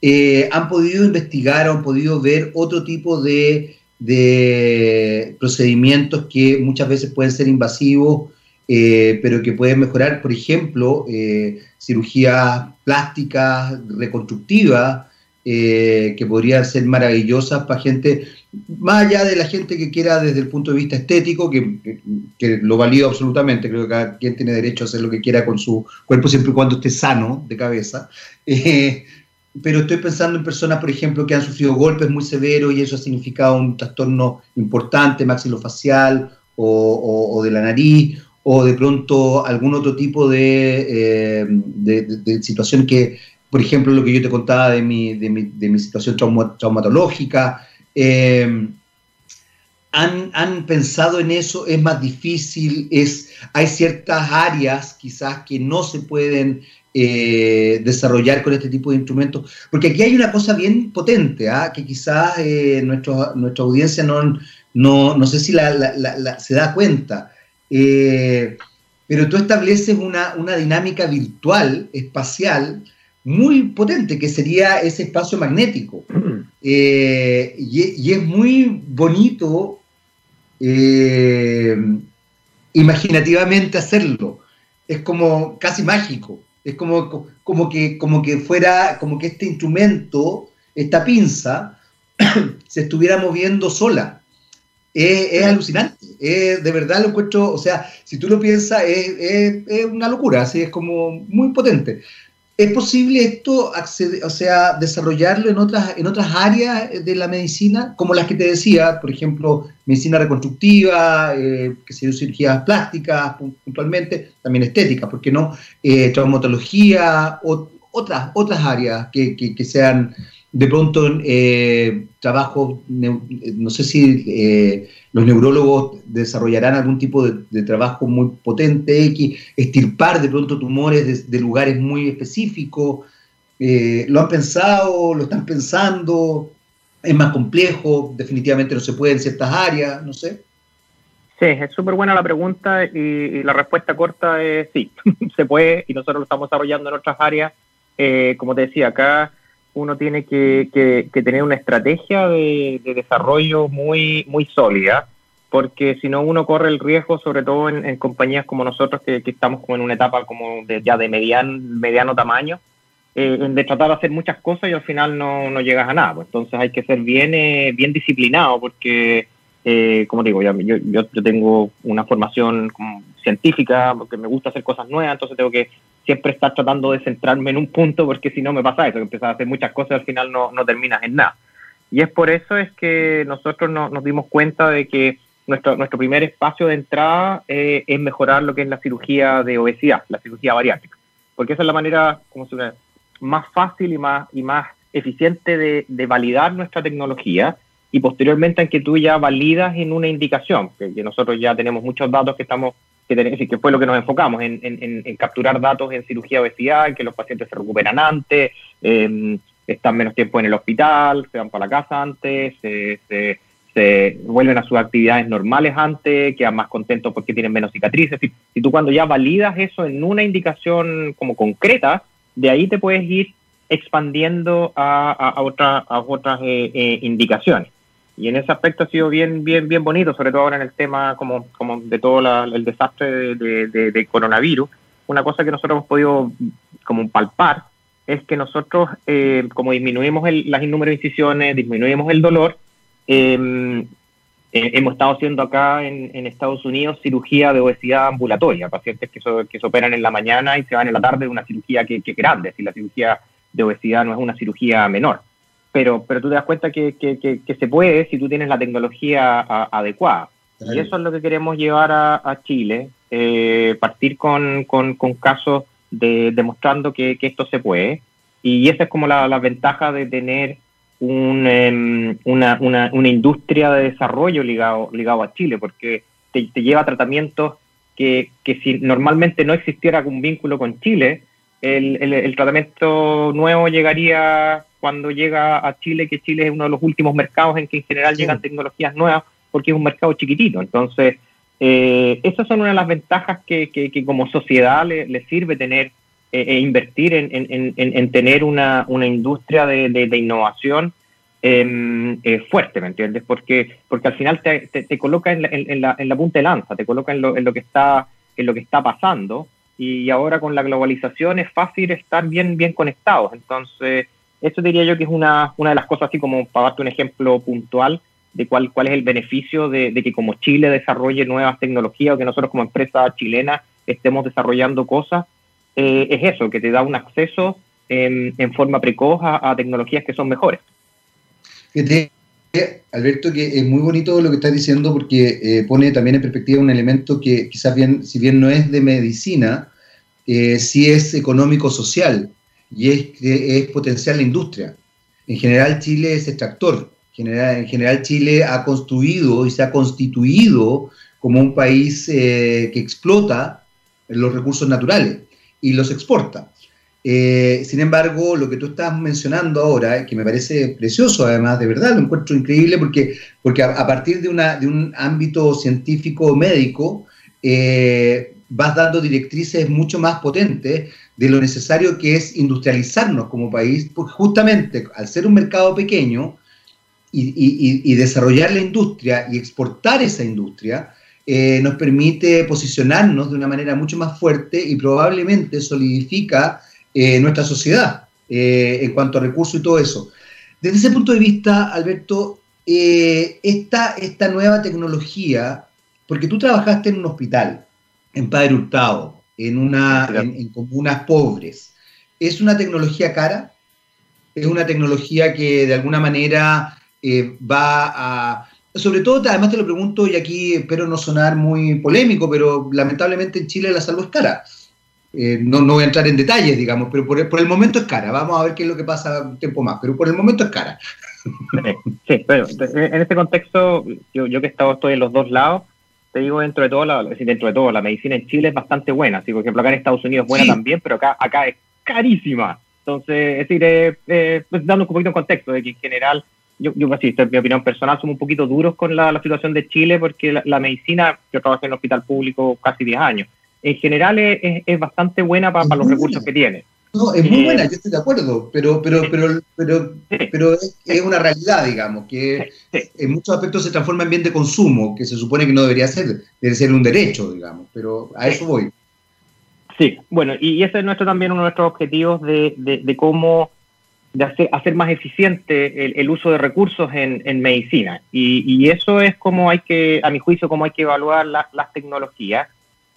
Speaker 1: Eh, ¿Han podido investigar o han podido ver otro tipo de, de procedimientos que muchas veces pueden ser invasivos? Eh, pero que pueden mejorar, por ejemplo, eh, cirugías plásticas, reconstructivas, eh, que podrían ser maravillosas para gente, más allá de la gente que quiera desde el punto de vista estético, que, lo valido absolutamente, creo que cada quien tiene derecho a hacer lo que quiera con su cuerpo siempre y cuando esté sano de cabeza. Pero estoy pensando en personas, por ejemplo, que han sufrido golpes muy severos y eso ha significado un trastorno importante maxilofacial o de la nariz o de pronto algún otro tipo de, eh, situación que, por ejemplo, lo que yo te contaba de mi, de mi, situación trauma, traumatológica. Eh, ¿han, ¿Han pensado en eso? ¿Es más difícil? Es, ¿Hay ciertas áreas quizás que no se pueden eh, desarrollar con este tipo de instrumentos? Porque aquí hay una cosa bien potente, ¿eh? que quizás eh, nuestra audiencia no, no, no sé si la, se da cuenta. Eh, pero tú estableces una, una, dinámica virtual, espacial, muy potente, que sería ese espacio magnético. Eh, y, y, es muy bonito eh, imaginativamente hacerlo. Es como casi mágico. Es como, como, que, como que fuera, como que este instrumento, esta pinza, se estuviera moviendo sola. Es, alucinante, de verdad lo encuentro, o sea, si tú lo piensas, es, es una locura, así es como muy potente. ¿Es posible esto, acceder, o sea, desarrollarlo en otras, en otras áreas de la medicina, como las que te decía, por ejemplo, medicina reconstructiva, eh, que se cirugías plásticas puntualmente, también estética, ¿por qué no? Eh, traumatología, o, otras, otras áreas que, que sean de pronto eh, trabajo, no sé si eh, los neurólogos desarrollarán algún tipo de, trabajo muy potente, X, estirpar de pronto tumores de, lugares muy específicos. Eh, ¿Lo han pensado? ¿Lo están pensando? ¿Es más complejo? Definitivamente no se puede en ciertas áreas, no sé.
Speaker 2: Sí, es súper buena la pregunta y, y, la respuesta corta es sí, se puede y nosotros lo estamos desarrollando en otras áreas. Eh, como te decía, acá uno tiene que, tener una estrategia de, desarrollo muy, muy sólida, porque si no uno corre el riesgo, sobre todo en, compañías como nosotros, que, estamos como en una etapa como de, ya de median, mediano tamaño, eh, de tratar de hacer muchas cosas y al final no, no llegas a nada. Pues. Entonces hay que ser bien, eh, bien disciplinado, porque, eh, como digo, yo, yo, yo tengo una formación científica, porque me gusta hacer cosas nuevas, entonces tengo que siempre estar tratando de centrarme en un punto porque si no me pasa eso, que empiezas a hacer muchas cosas y al final no, no terminas en nada. Y es por eso es que nosotros nos dimos cuenta de que nuestro, nuestro primer espacio de entrada eh, es mejorar lo que es la cirugía de obesidad, la cirugía bariátrica, porque esa es la manera como se más fácil y más, y más eficiente de, de, validar nuestra tecnología y posteriormente en que tú ya validas en una indicación, que, nosotros ya tenemos muchos datos que estamos que, que fue lo que nos enfocamos, en, capturar datos en cirugía obesidad, en que los pacientes se recuperan antes, em, están menos tiempo en el hospital, se van para la casa antes, se, vuelven a sus actividades normales antes, quedan más contentos porque tienen menos cicatrices. Si, tú cuando ya validas eso en una indicación como concreta, de ahí te puedes ir expandiendo a, a, a otras eh, eh, indicaciones y en ese aspecto ha sido bien, bien, bien bonito, sobre todo ahora en el tema como, como de todo el desastre de, coronavirus. Una cosa que nosotros hemos podido como palpar es que nosotros, eh, como disminuimos el, las número de incisiones, disminuimos el dolor, em, eh, hemos estado haciendo acá en, Estados Unidos cirugía de obesidad ambulatoria, pacientes que, que se operan en la mañana y se van en la tarde de una cirugía que, que es grande, si la cirugía de obesidad no es una cirugía menor pero, pero tú te das cuenta que, que, se puede si tú tienes la tecnología adecuada. Y eso es lo que queremos llevar a, Chile, eh, partir con, con, casos de, demostrando que, esto se puede. Y esa es como la, ventaja de tener un, em, una, una, una, industria de desarrollo ligado, ligado a Chile, porque te, te lleva a tratamientos que, que, si normalmente no existiera algún vínculo con Chile, el, el, el tratamiento nuevo llegaría cuando llega a Chile, que Chile es uno de los últimos mercados en que en general llegan tecnologías nuevas, porque es un mercado chiquitito. Entonces, eh, esas son una de las ventajas que, que, como sociedad le, sirve tener eh, e invertir en, en, en, tener una, una industria de, de, innovación em, eh, fuerte, ¿me entiendes? Porque, porque al final te, te, coloca en la, en, la, en la punta de lanza, te coloca en lo, en lo que está en lo que está pasando y ahora con la globalización es fácil estar bien bien conectados. Entonces, eso diría yo que es una, una de las cosas, así como para darte un ejemplo puntual de cuál, cuál es el beneficio de, que como Chile desarrolle nuevas tecnologías o que nosotros como empresa chilena estemos desarrollando cosas, eh, es eso, que te da un acceso en, en forma precoz a, tecnologías que son mejores.
Speaker 1: Alberto, que es muy bonito lo que estás diciendo porque eh, pone también en perspectiva un elemento que quizás bien, si bien no es de medicina, eh, sí es económico-social y es, es potenciar la industria. En general Chile es extractor, en general Chile ha construido y se ha constituido como un país eh, que explota los recursos naturales y los exporta. Eh, sin embargo, lo que tú estás mencionando ahora, que me parece precioso además, de verdad, lo encuentro increíble porque, porque a, partir de un ámbito científico médico, eh, vas dando directrices mucho más potentes de lo necesario que es industrializarnos como país, porque justamente al ser un mercado pequeño y, desarrollar la industria y exportar esa industria, eh, nos permite posicionarnos de una manera mucho más fuerte y probablemente solidifica eh, nuestra sociedad eh, en cuanto a recursos y todo eso. Desde ese punto de vista, Alberto, esta, esta nueva tecnología, porque tú trabajaste en un hospital, en Padre Hurtado, en, una, en, comunas pobres, ¿es una tecnología cara? ¿Es una tecnología que de alguna manera eh, va a... Sobre todo, además te lo pregunto, y aquí espero no sonar muy polémico, pero lamentablemente en Chile la salud es cara. Eh, no, no voy a entrar en detalles, digamos, pero por, por, el momento es cara. Vamos a ver qué es lo que pasa un tiempo más, pero por el momento es cara.
Speaker 2: Sí, pero en este contexto, yo, yo que he estado estoy en los dos lados, te digo dentro de todo, la, dentro de todo, la medicina en Chile es bastante buena. Así, por ejemplo, acá en Estados Unidos es buena también, pero acá, acá es carísima. Entonces, es decir, eh, eh, pues dando un poquito de contexto de que en general, yo, yo así, en mi opinión personal, somos un poquito duros con la, la situación de Chile porque la, medicina, yo trabajé en un hospital público casi 10 años, en general es, es, bastante buena para, los recursos que tiene.
Speaker 1: No, es muy buena, yo estoy de acuerdo, pero, pero, pero, pero, pero es, una realidad, digamos, que en muchos aspectos se transforma en bien de consumo, que se supone que no debería ser, debe ser un derecho, digamos, pero a eso voy.
Speaker 2: Sí, bueno, y ese es nuestro también uno de nuestros objetivos de, de, cómo de hacer, hacer más eficiente el, uso de recursos en, en medicina. Y, y, eso es como hay que, a mi juicio, como hay que evaluar las tecnologías,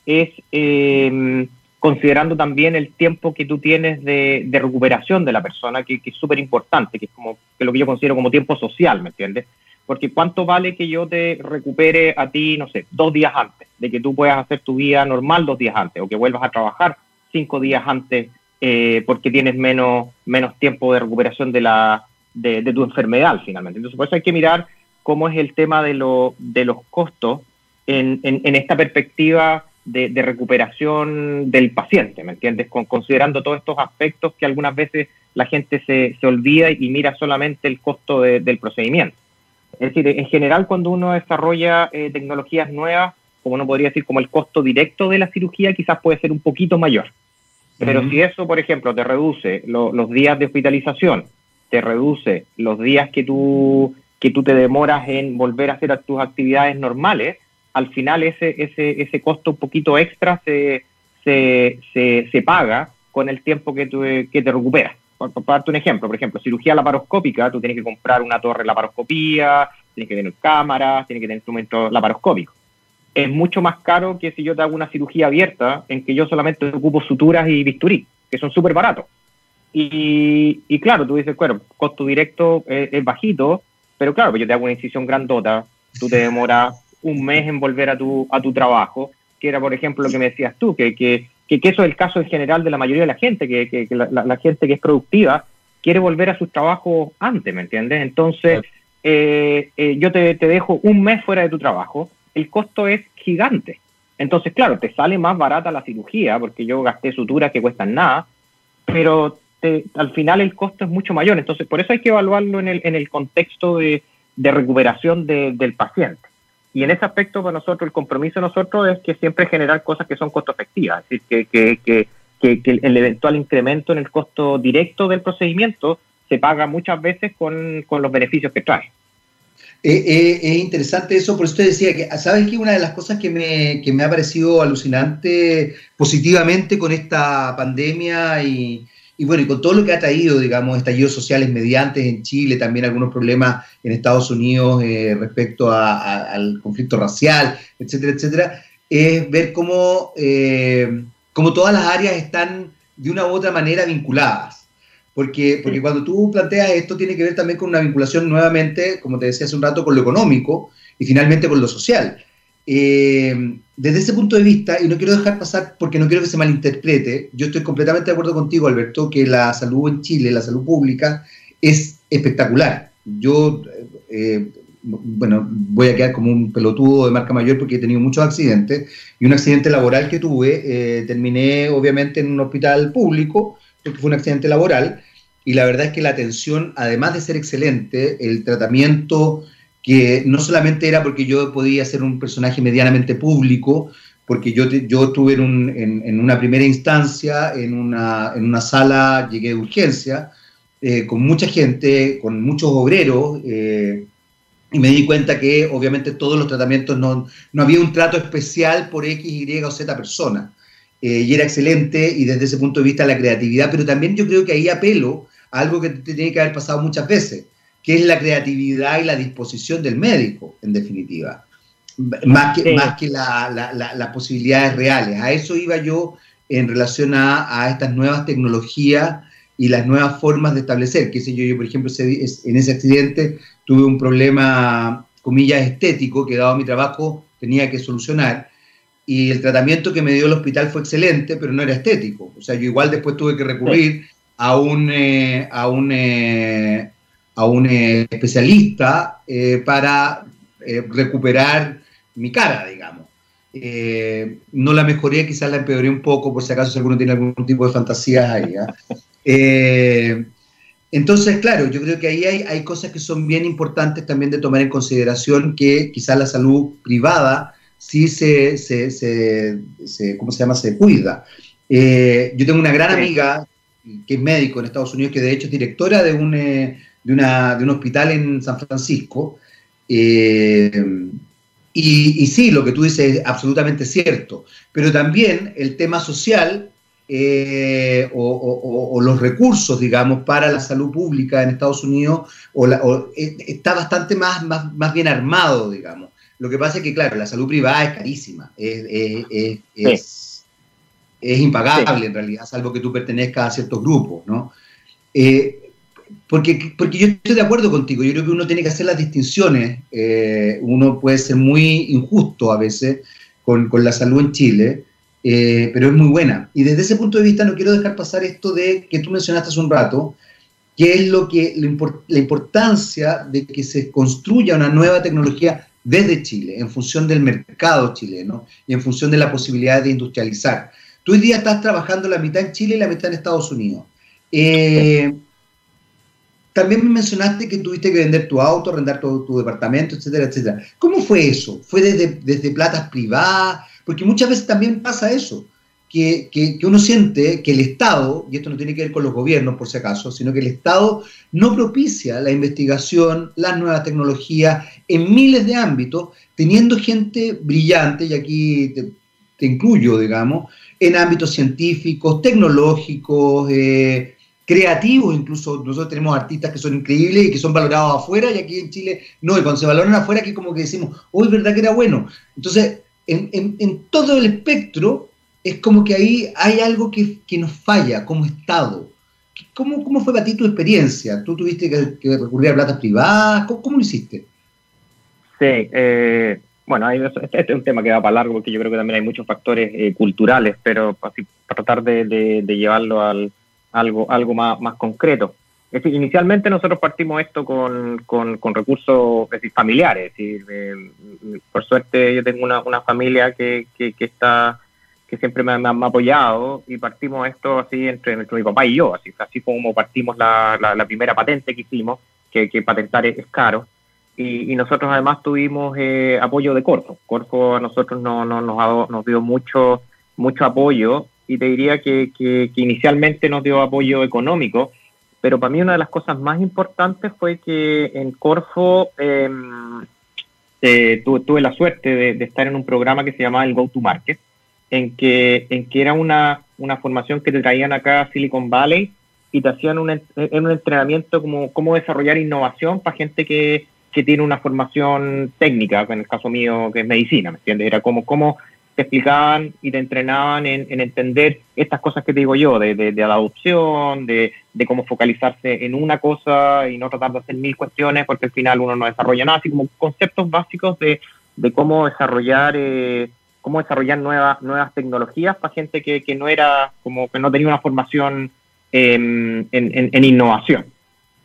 Speaker 2: es... Eh, considerando también el tiempo que tú tienes de, recuperación de la persona, que, es súper importante, que es como que lo que yo considero como tiempo social, ¿me entiendes? Porque cuánto vale que yo te recupere a ti, no sé, dos días antes, de que tú puedas hacer tu vida normal dos días antes, o que vuelvas a trabajar cinco días antes eh, porque tienes menos, menos tiempo de recuperación de, la, de, tu enfermedad finalmente. Entonces, por eso hay que mirar cómo es el tema de, lo, de los costos en, en, en esta perspectiva de, recuperación del paciente, ¿me entiendes? Con, considerando todos estos aspectos que algunas veces la gente se, se olvida y mira solamente el costo del procedimiento. Es decir, en general cuando uno desarrolla eh, tecnologías nuevas, como uno podría decir, como el costo directo de la cirugía quizás puede ser un poquito mayor. Pero si eso, por ejemplo, te reduce los días de hospitalización, te reduce los días que tú, que tú te demoras en volver a hacer tus actividades normales, al final ese, ese, ese costo un poquito extra se, se, se, paga con el tiempo que, que te recuperas. Por, darte un ejemplo, por ejemplo, cirugía laparoscópica, tú tienes que comprar una torre laparoscopía, tienes que tener cámaras, tienes que tener instrumentos laparoscópicos. Es mucho más caro que si yo te hago una cirugía abierta en que yo solamente ocupo suturas y bisturí, que son súper baratos. Y, y, claro, tú dices, bueno, costo directo es, bajito, pero claro, yo te hago una incisión grandota, tú te demoras un mes en volver a tu, a tu trabajo, que era, por ejemplo, lo que me decías tú, que, que, que, eso es el caso en general de la mayoría de la gente, que, que la, gente que es productiva quiere volver a sus trabajos antes, ¿me entiendes? Entonces, eh, eh, yo te, te dejo un mes fuera de tu trabajo, el costo es gigante. Entonces, claro, te sale más barata la cirugía, porque yo gasté suturas que cuestan nada, pero te, al final el costo es mucho mayor. Entonces, por eso hay que evaluarlo en el, en el contexto de, de recuperación de, del paciente. Y en ese aspecto, para nosotros, el compromiso de nosotros es que siempre generar cosas que son costo efectivas, es decir, que, que, que, que, el eventual incremento en el costo directo del procedimiento se paga muchas veces con, con los beneficios que trae.
Speaker 1: Eh, eh, es interesante eso, por eso te decía que, ¿sabes que Una de las cosas que me, que me ha parecido alucinante positivamente con esta pandemia y, y bueno, y con todo lo que ha traído, digamos, estallidos sociales mediantes en Chile, también algunos problemas en Estados Unidos eh, respecto al conflicto racial, etcétera, etcétera, es ver cómo, eh, cómo todas las áreas están de una u otra manera vinculadas. Porque, porque cuando tú planteas esto tiene que ver también con una vinculación nuevamente, como te decía hace un rato, con lo económico y finalmente con lo social. Eh, desde ese punto de vista, y no quiero dejar pasar porque no quiero que se malinterprete, yo estoy completamente de acuerdo contigo, Alberto, que la salud en Chile, la salud pública, es espectacular. Yo, eh, bueno, voy a quedar como un pelotudo de marca mayor porque he tenido muchos accidentes y un accidente laboral que tuve, eh, terminé obviamente en un hospital público, porque fue un accidente laboral, y la verdad es que la atención, además de ser excelente, el tratamiento que no solamente era porque yo podía ser un personaje medianamente público, porque yo, yo estuve en, una primera instancia, en una, en una, sala, llegué de urgencia, eh, con mucha gente, con muchos obreros, eh, y me di cuenta que obviamente todos los tratamientos no, no había un trato especial por X, Y o Z persona. Eh, y era excelente, y desde ese punto de vista la creatividad, pero también yo creo que ahí apelo a algo que te tiene que haber pasado muchas veces que es la creatividad y la disposición del médico, en definitiva, más que, más que las posibilidades reales. A eso iba yo en relación a, estas nuevas tecnologías y las nuevas formas de establecer. Que sé yo, yo por ejemplo, en ese accidente tuve un problema, comillas, estético, que dado mi trabajo tenía que solucionar. Y el tratamiento que me dio el hospital fue excelente, pero no era estético. O sea, yo igual después tuve que recurrir a un, eh, a un, eh, a un eh, especialista para recuperar mi cara, digamos. Eh, no la mejoré, quizás la empeoré un poco, por si acaso si alguno tiene algún tipo de fantasías ahí. ¿ah? Eh, entonces, claro, yo creo que ahí hay, hay, cosas que son bien importantes también de tomar en consideración, que quizás la salud privada sí se, se, se, ¿cómo se llama?, se cuida. Eh, yo tengo una gran amiga que es médico en Estados Unidos, que de hecho es directora de un, de una, de un hospital en San Francisco. Y, sí, lo que tú dices es absolutamente cierto, pero también el tema social eh, o, los recursos, digamos, para la salud pública en Estados Unidos eh, está bastante más, más, bien armado, digamos. Lo que pasa es que, claro, la salud privada es carísima, es, es, impagable en realidad, salvo que tú pertenezcas a ciertos grupos, ¿no? Eh, porque, porque yo estoy de acuerdo contigo, yo creo que uno tiene que hacer las distinciones, eh, uno puede ser muy injusto a veces con, con la salud en Chile, eh, pero es muy buena. Y desde ese punto de vista no quiero dejar pasar esto de que tú mencionaste hace un rato, que es lo que la importancia de que se construya una nueva tecnología desde Chile, en función del mercado chileno y en función de la posibilidad de industrializar. Tú hoy día estás trabajando la mitad en Chile y la mitad en Estados Unidos. Eh, también me mencionaste que tuviste que vender tu auto, arrendar tu, tu, departamento, etcétera, etcétera. ¿Cómo fue eso? ¿Fue desde, desde platas privadas? Porque muchas veces también pasa eso, que, que, uno siente que el Estado, y esto no tiene que ver con los gobiernos por si acaso, sino que el Estado no propicia la investigación, las nuevas tecnologías en miles de ámbitos, teniendo gente brillante, y aquí te, incluyo, digamos, en ámbitos científicos, tecnológicos, eh, creativos, incluso nosotros tenemos artistas que son increíbles y que son valorados afuera y aquí en Chile no, y cuando se valoran afuera aquí como que decimos, hoy verdad que era bueno. Entonces, en, todo el espectro es como que ahí hay algo que, nos falla como Estado. ¿Cómo, ¿Cómo, fue para ti tu experiencia? ¿Tú tuviste que, recurrir a platas privadas? ¿Cómo, lo hiciste?
Speaker 2: Sí, eh, bueno, este, es un tema que va para largo porque yo creo que también hay muchos factores eh, culturales, pero para tratar de llevarlo al, algo, algo más, más concreto. Es decir, inicialmente nosotros partimos esto con, con, con recursos familiares. Es eh, por suerte yo tengo una, una familia que, que, que, está que siempre me, ha apoyado y partimos esto así entre, mi papá y yo, así, así como partimos la, la, primera patente que hicimos, que, que patentar es, caro. Y, y, nosotros además tuvimos eh, apoyo de Corfo. Corfo a nosotros no, no, nos, nos dio mucho, mucho apoyo y te diría que, que, inicialmente nos dio apoyo económico, pero para mí una de las cosas más importantes fue que en Corfo em, eh, tuve, la suerte de, estar en un programa que se llamaba el Go to Market, en que, en que era una, una formación que te traían acá a Silicon Valley y te hacían un, un entrenamiento como cómo desarrollar innovación para gente que, que tiene una formación técnica, en el caso mío que es medicina, ¿me entiendes? Era como cómo te explicaban y te entrenaban en, entender estas cosas que te digo yo, de, de, la adopción, de, de, cómo focalizarse en una cosa y no tratar de hacer mil cuestiones porque al final uno no desarrolla nada, así como conceptos básicos de, cómo desarrollar eh, cómo desarrollar nuevas nuevas tecnologías para gente que, que, no era como que no tenía una formación en, en, en innovación.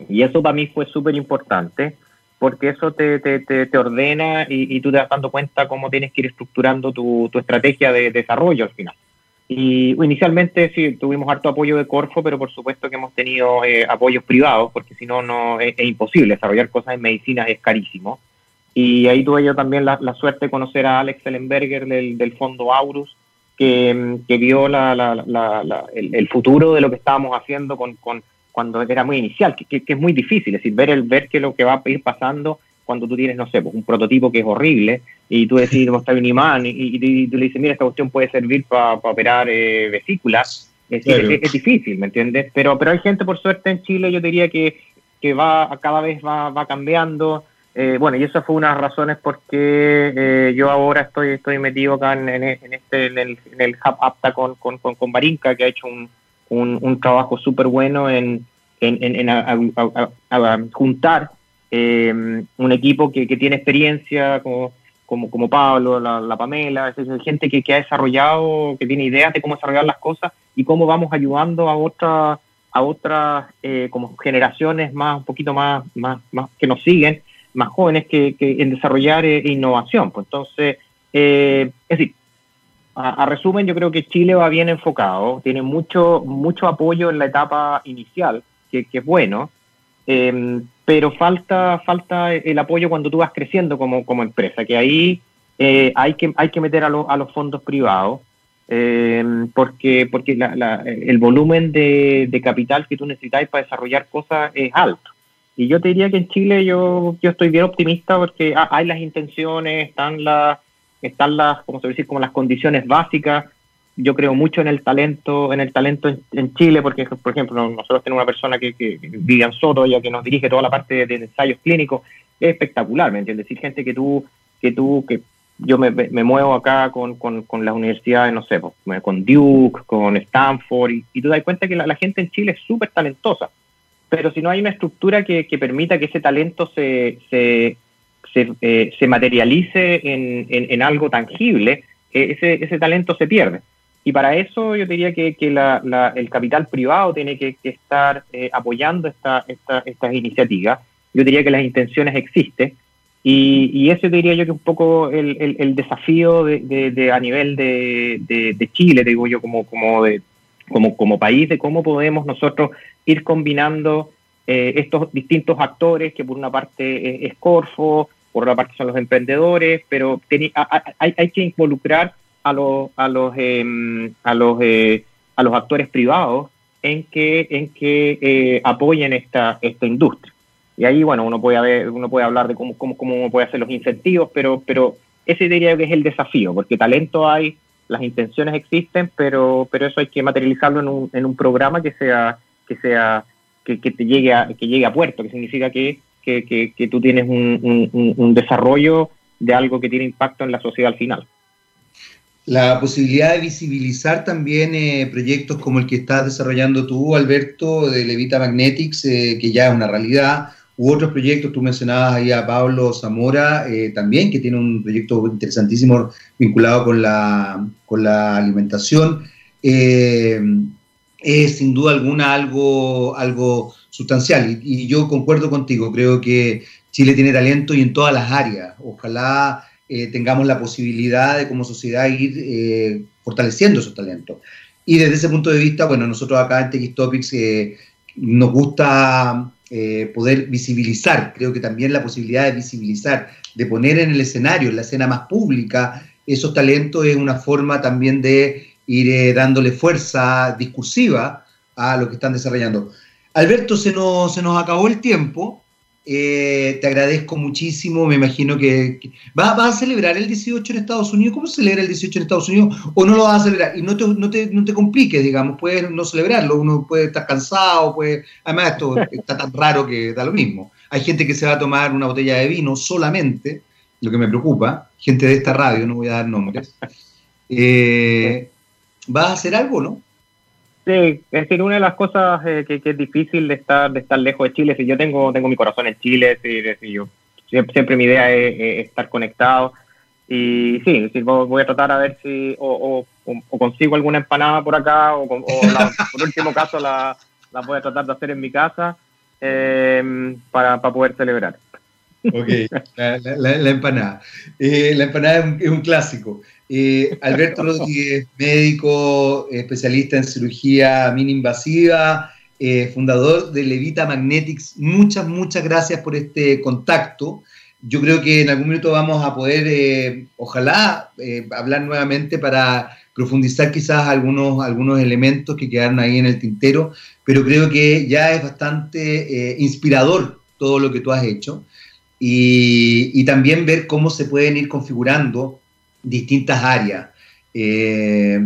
Speaker 2: Y eso para mí fue súper importante porque eso te, te, te, ordena y, tú te das dando cuenta cómo tienes que ir estructurando tu, tu estrategia de, desarrollo al final. Y inicialmente sí, tuvimos harto apoyo de Corfo, pero por supuesto que hemos tenido eh, apoyos privados, porque si no, no es, imposible. Desarrollar cosas en medicina es carísimo. Y ahí tuve yo también la, suerte de conocer a Alex Ellenberger del, del fondo Aurus, que, que vio la, la, el, el, futuro de lo que estábamos haciendo con cuando era muy inicial, que, es muy difícil, es decir, ver, el, ver que lo que va a ir pasando cuando tú tienes, no sé, pues, un prototipo que es horrible y tú decides mostrar un imán y, y, tú le dices, mira, esta cuestión puede servir para operar eh, vesículas. Es, es, difícil, ¿me entiendes? Pero, pero hay gente, por suerte, en Chile, yo diría que que va cada vez va, va cambiando. Eh, bueno, y eso fue una de las razones por qué eh, yo ahora estoy, estoy metido acá en, este, en el, en el Hub APTA con, con, con, Barinca, que ha hecho un, un, trabajo súper bueno en, en, juntar eh, un equipo que, que, tiene experiencia como, como, como Pablo, la, Pamela, es gente que, que, ha desarrollado, que tiene ideas de cómo desarrollar las cosas y cómo vamos ayudando a otras a otras como generaciones más un poquito más, más, más que nos siguen más jóvenes que, en desarrollar eh, innovación. Pues entonces, eh, es decir, a, resumen, yo creo que Chile va bien enfocado, tiene mucho, mucho apoyo en la etapa inicial, que, es bueno, em, pero falta, falta el apoyo cuando tú vas creciendo como, como empresa, que ahí eh, hay, que, hay que meter a, a los fondos privados. Em, porque porque el volumen de, de, capital que tú necesitas para desarrollar cosas es alto. Y yo te diría que en Chile yo, yo estoy bien optimista porque hay las intenciones, están las, están las, como se decir, como las condiciones básicas. Yo creo mucho en el talento, en el talento en, Chile, porque, por ejemplo, nosotros tenemos una persona que, que Vivian Soto, ella que nos dirige toda la parte de, ensayos clínicos, es espectacular, ¿me entiendes? Decir gente que tú, que tú, que yo me, me muevo acá con, con, con, las universidades, no sé, pues, con Duke, con Stanford, y, y tú das cuenta que la gente en Chile es súper talentosa pero si no hay una estructura que, permita que ese talento se, se, se, eh, materialice en, algo tangible, eh, ese, talento se pierde. Y para eso yo diría que, el capital privado tiene que, estar eh, apoyando esta, esta, estas iniciativas. Yo diría que las intenciones existen. Y, y ese diría yo que un poco el, desafío de, a nivel de, Chile, digo yo, como, como, de, como, como país, de cómo podemos nosotros ir combinando eh, estos distintos actores, que por una parte es Corfo, por otra parte son los emprendedores, pero hay, hay, que involucrar a los, a los, em, a los, eh, a los actores privados en que, en que eh, apoyen esta, esta industria. Y ahí, bueno, uno puede, haber, uno puede hablar de cómo, cómo, cómo puede hacer los incentivos, pero, pero ese diría que es el desafío, porque talento hay, las intenciones existen, pero, pero eso hay que materializarlo en un, en un programa que sea que sea que, te llegue a, que llegue a puerto, que significa que, que, tú tienes un, desarrollo de algo que tiene impacto en la sociedad al final.
Speaker 1: La posibilidad de visibilizar también eh, proyectos como el que estás desarrollando tú, Alberto, de Levita Magnetics, eh, que ya es una realidad, u otros proyectos, tú mencionabas ahí a Pablo Zamora, eh, también, que tiene un proyecto interesantísimo vinculado con la, con la alimentación es sin duda alguna algo, algo sustancial. Y, yo concuerdo contigo, creo que Chile tiene talento y en todas las áreas. Ojalá eh, tengamos la posibilidad de como sociedad ir eh, fortaleciendo esos talentos. Y desde ese punto de vista, bueno, nosotros acá en TX Topics eh, nos gusta poder visibilizar, creo que también la posibilidad de visibilizar, de poner en el escenario, en la escena más pública, esos talentos es una forma también de ir dándole fuerza discursiva a lo que están desarrollando. Alberto, se nos, se nos acabó el tiempo. Eh, te agradezco muchísimo. Me imagino que, ¿vas, a celebrar el 18 en Estados Unidos. ¿Cómo se celebra el 18 en Estados Unidos? ¿O no lo vas a celebrar? Y no te, no te, no te compliques, digamos, puedes no celebrarlo. Uno puede estar cansado, puede... además esto está tan raro que da lo mismo. Hay gente que se va a tomar una botella de vino solamente, lo que me preocupa, gente de esta radio, no voy a dar nombres. Eh, ¿Vas a hacer algo, no?
Speaker 2: Sí, es decir, una de las cosas eh, que, es difícil de estar estar lejos de Chile, si yo tengo tengo mi corazón en Chile, si, yo siempre, mi idea es, estar conectado y sí, voy a tratar a ver si o, consigo alguna empanada por acá o, por último caso la, voy a tratar de hacer en mi casa em, para, poder celebrar.
Speaker 1: Ok, la, empanada. Eh, la empanada es un clásico. Eh, Alberto Rodríguez, médico, especialista en cirugía mini-invasiva, eh, fundador de Levita Magnetics. Muchas, muchas gracias por este contacto. Yo creo que en algún minuto vamos a poder, eh, ojalá, hablar nuevamente para profundizar quizás algunos, algunos elementos que quedaron ahí en el tintero, pero creo que ya es bastante inspirador todo lo que tú has hecho y, y también ver cómo se pueden ir configurando distintas áreas. Eh,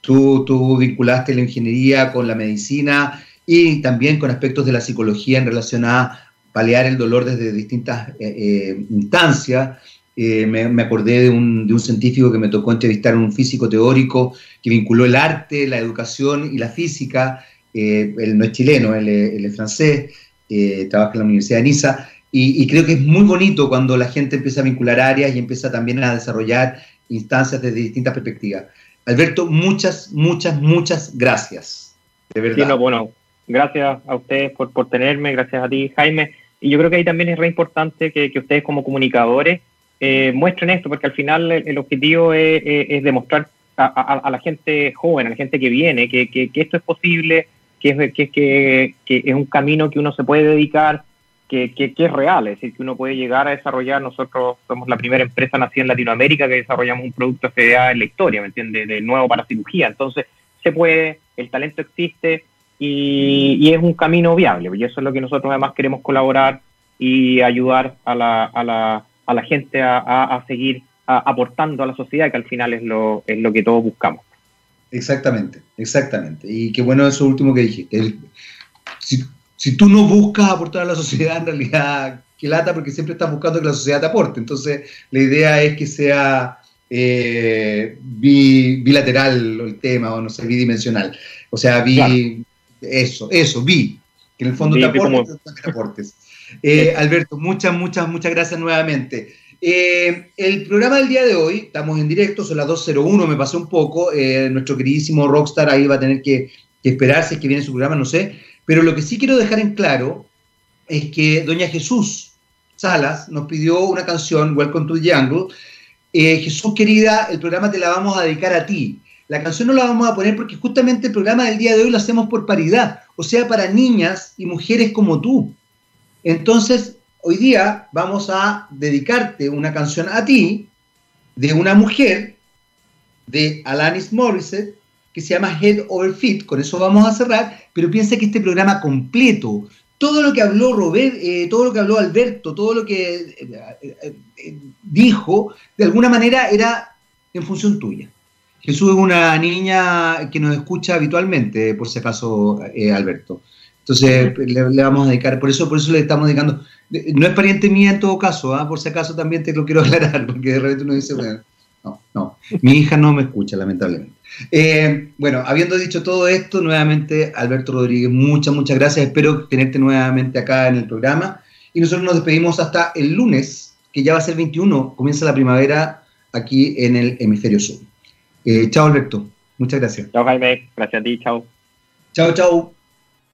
Speaker 1: tú, tú, vinculaste la ingeniería con la medicina y también con aspectos de la psicología en relación a paliar el dolor desde distintas eh, eh, instancias. Me, acordé de un, de un, científico que me tocó entrevistar, un físico teórico que vinculó el arte, la educación y la física. él no es chileno, él, es francés, trabaja en la Universidad de Niza. Y, y, creo que es muy bonito cuando la gente empieza a vincular áreas y empieza también a desarrollar instancias desde distintas perspectivas. Alberto, muchas, muchas, muchas gracias.
Speaker 2: De verdad. Sí, no, bueno, gracias a ustedes por, por tenerme, gracias a ti, Jaime. Y yo creo que ahí también es re importante que, que ustedes como comunicadores eh, muestren esto, porque al final el, objetivo es, es, demostrar a, a, la gente joven, a la gente que viene, que, que, esto es posible, que es, que, que, que es un camino que uno se puede dedicar, que, que, es real, es decir, que uno puede llegar a desarrollar, nosotros somos la primera empresa nacida en Latinoamérica que desarrollamos un producto FDA en la historia, ¿me entiendes?, de nuevo para cirugía, entonces se puede, el talento existe y, es un camino viable, y eso es lo que nosotros además queremos colaborar y ayudar a la, a la, a la gente a, a, seguir aportando a la sociedad, que al final es lo, es lo que todos buscamos.
Speaker 1: Exactamente, exactamente. Y qué bueno eso último que dijiste. El, si, si tú no buscas aportar a la sociedad, en realidad, qué lata, porque siempre estás buscando que la sociedad te aporte. Entonces, la idea es que sea eh, bilateral el tema, o no sé, bidimensional. O sea, bi, eso, eso, bi, que en el fondo te aportes, te aportes. Eh, Alberto, muchas, muchas, muchas gracias nuevamente. Eh, el programa del día de hoy, estamos en directo, son las 2.01, me pasé un poco, nuestro queridísimo Rockstar ahí va a tener que, que esperarse, que viene su programa, no sé, pero lo que sí quiero dejar en claro es que Doña Jesús Salas nos pidió una canción, Welcome to the Jungle. Eh, Jesús querida, el programa te la vamos a dedicar a ti. La canción no la vamos a poner porque justamente el programa del día de hoy lo hacemos por paridad, o sea, para niñas y mujeres como tú. Entonces, hoy día vamos a dedicarte una canción a ti de una mujer de Alanis Morissette que se llama Head Over Feet, con eso vamos a cerrar, pero piensa que este programa completo, todo lo que habló Robert, eh, todo lo que habló Alberto, todo lo que eh, eh, dijo, de alguna manera era en función tuya. Jesús es una niña que nos escucha habitualmente, por si acaso, Alberto. Entonces le, vamos a dedicar, por eso, por eso le estamos dedicando. No es pariente mía en todo caso, ¿ah? por si acaso también te lo quiero aclarar, porque de repente uno dice, bueno, no, no, mi hija no me escucha, lamentablemente. Eh, bueno, habiendo dicho todo esto, nuevamente, Alberto Rodríguez, muchas, muchas gracias. Espero tenerte nuevamente acá en el programa. Y nosotros nos despedimos hasta el lunes, que ya va a ser 21, comienza la primavera aquí en el hemisferio sur. Eh, chao, Alberto. Muchas gracias.
Speaker 2: Chao, Jaime. Gracias a ti. Chao.
Speaker 1: Chao, chao.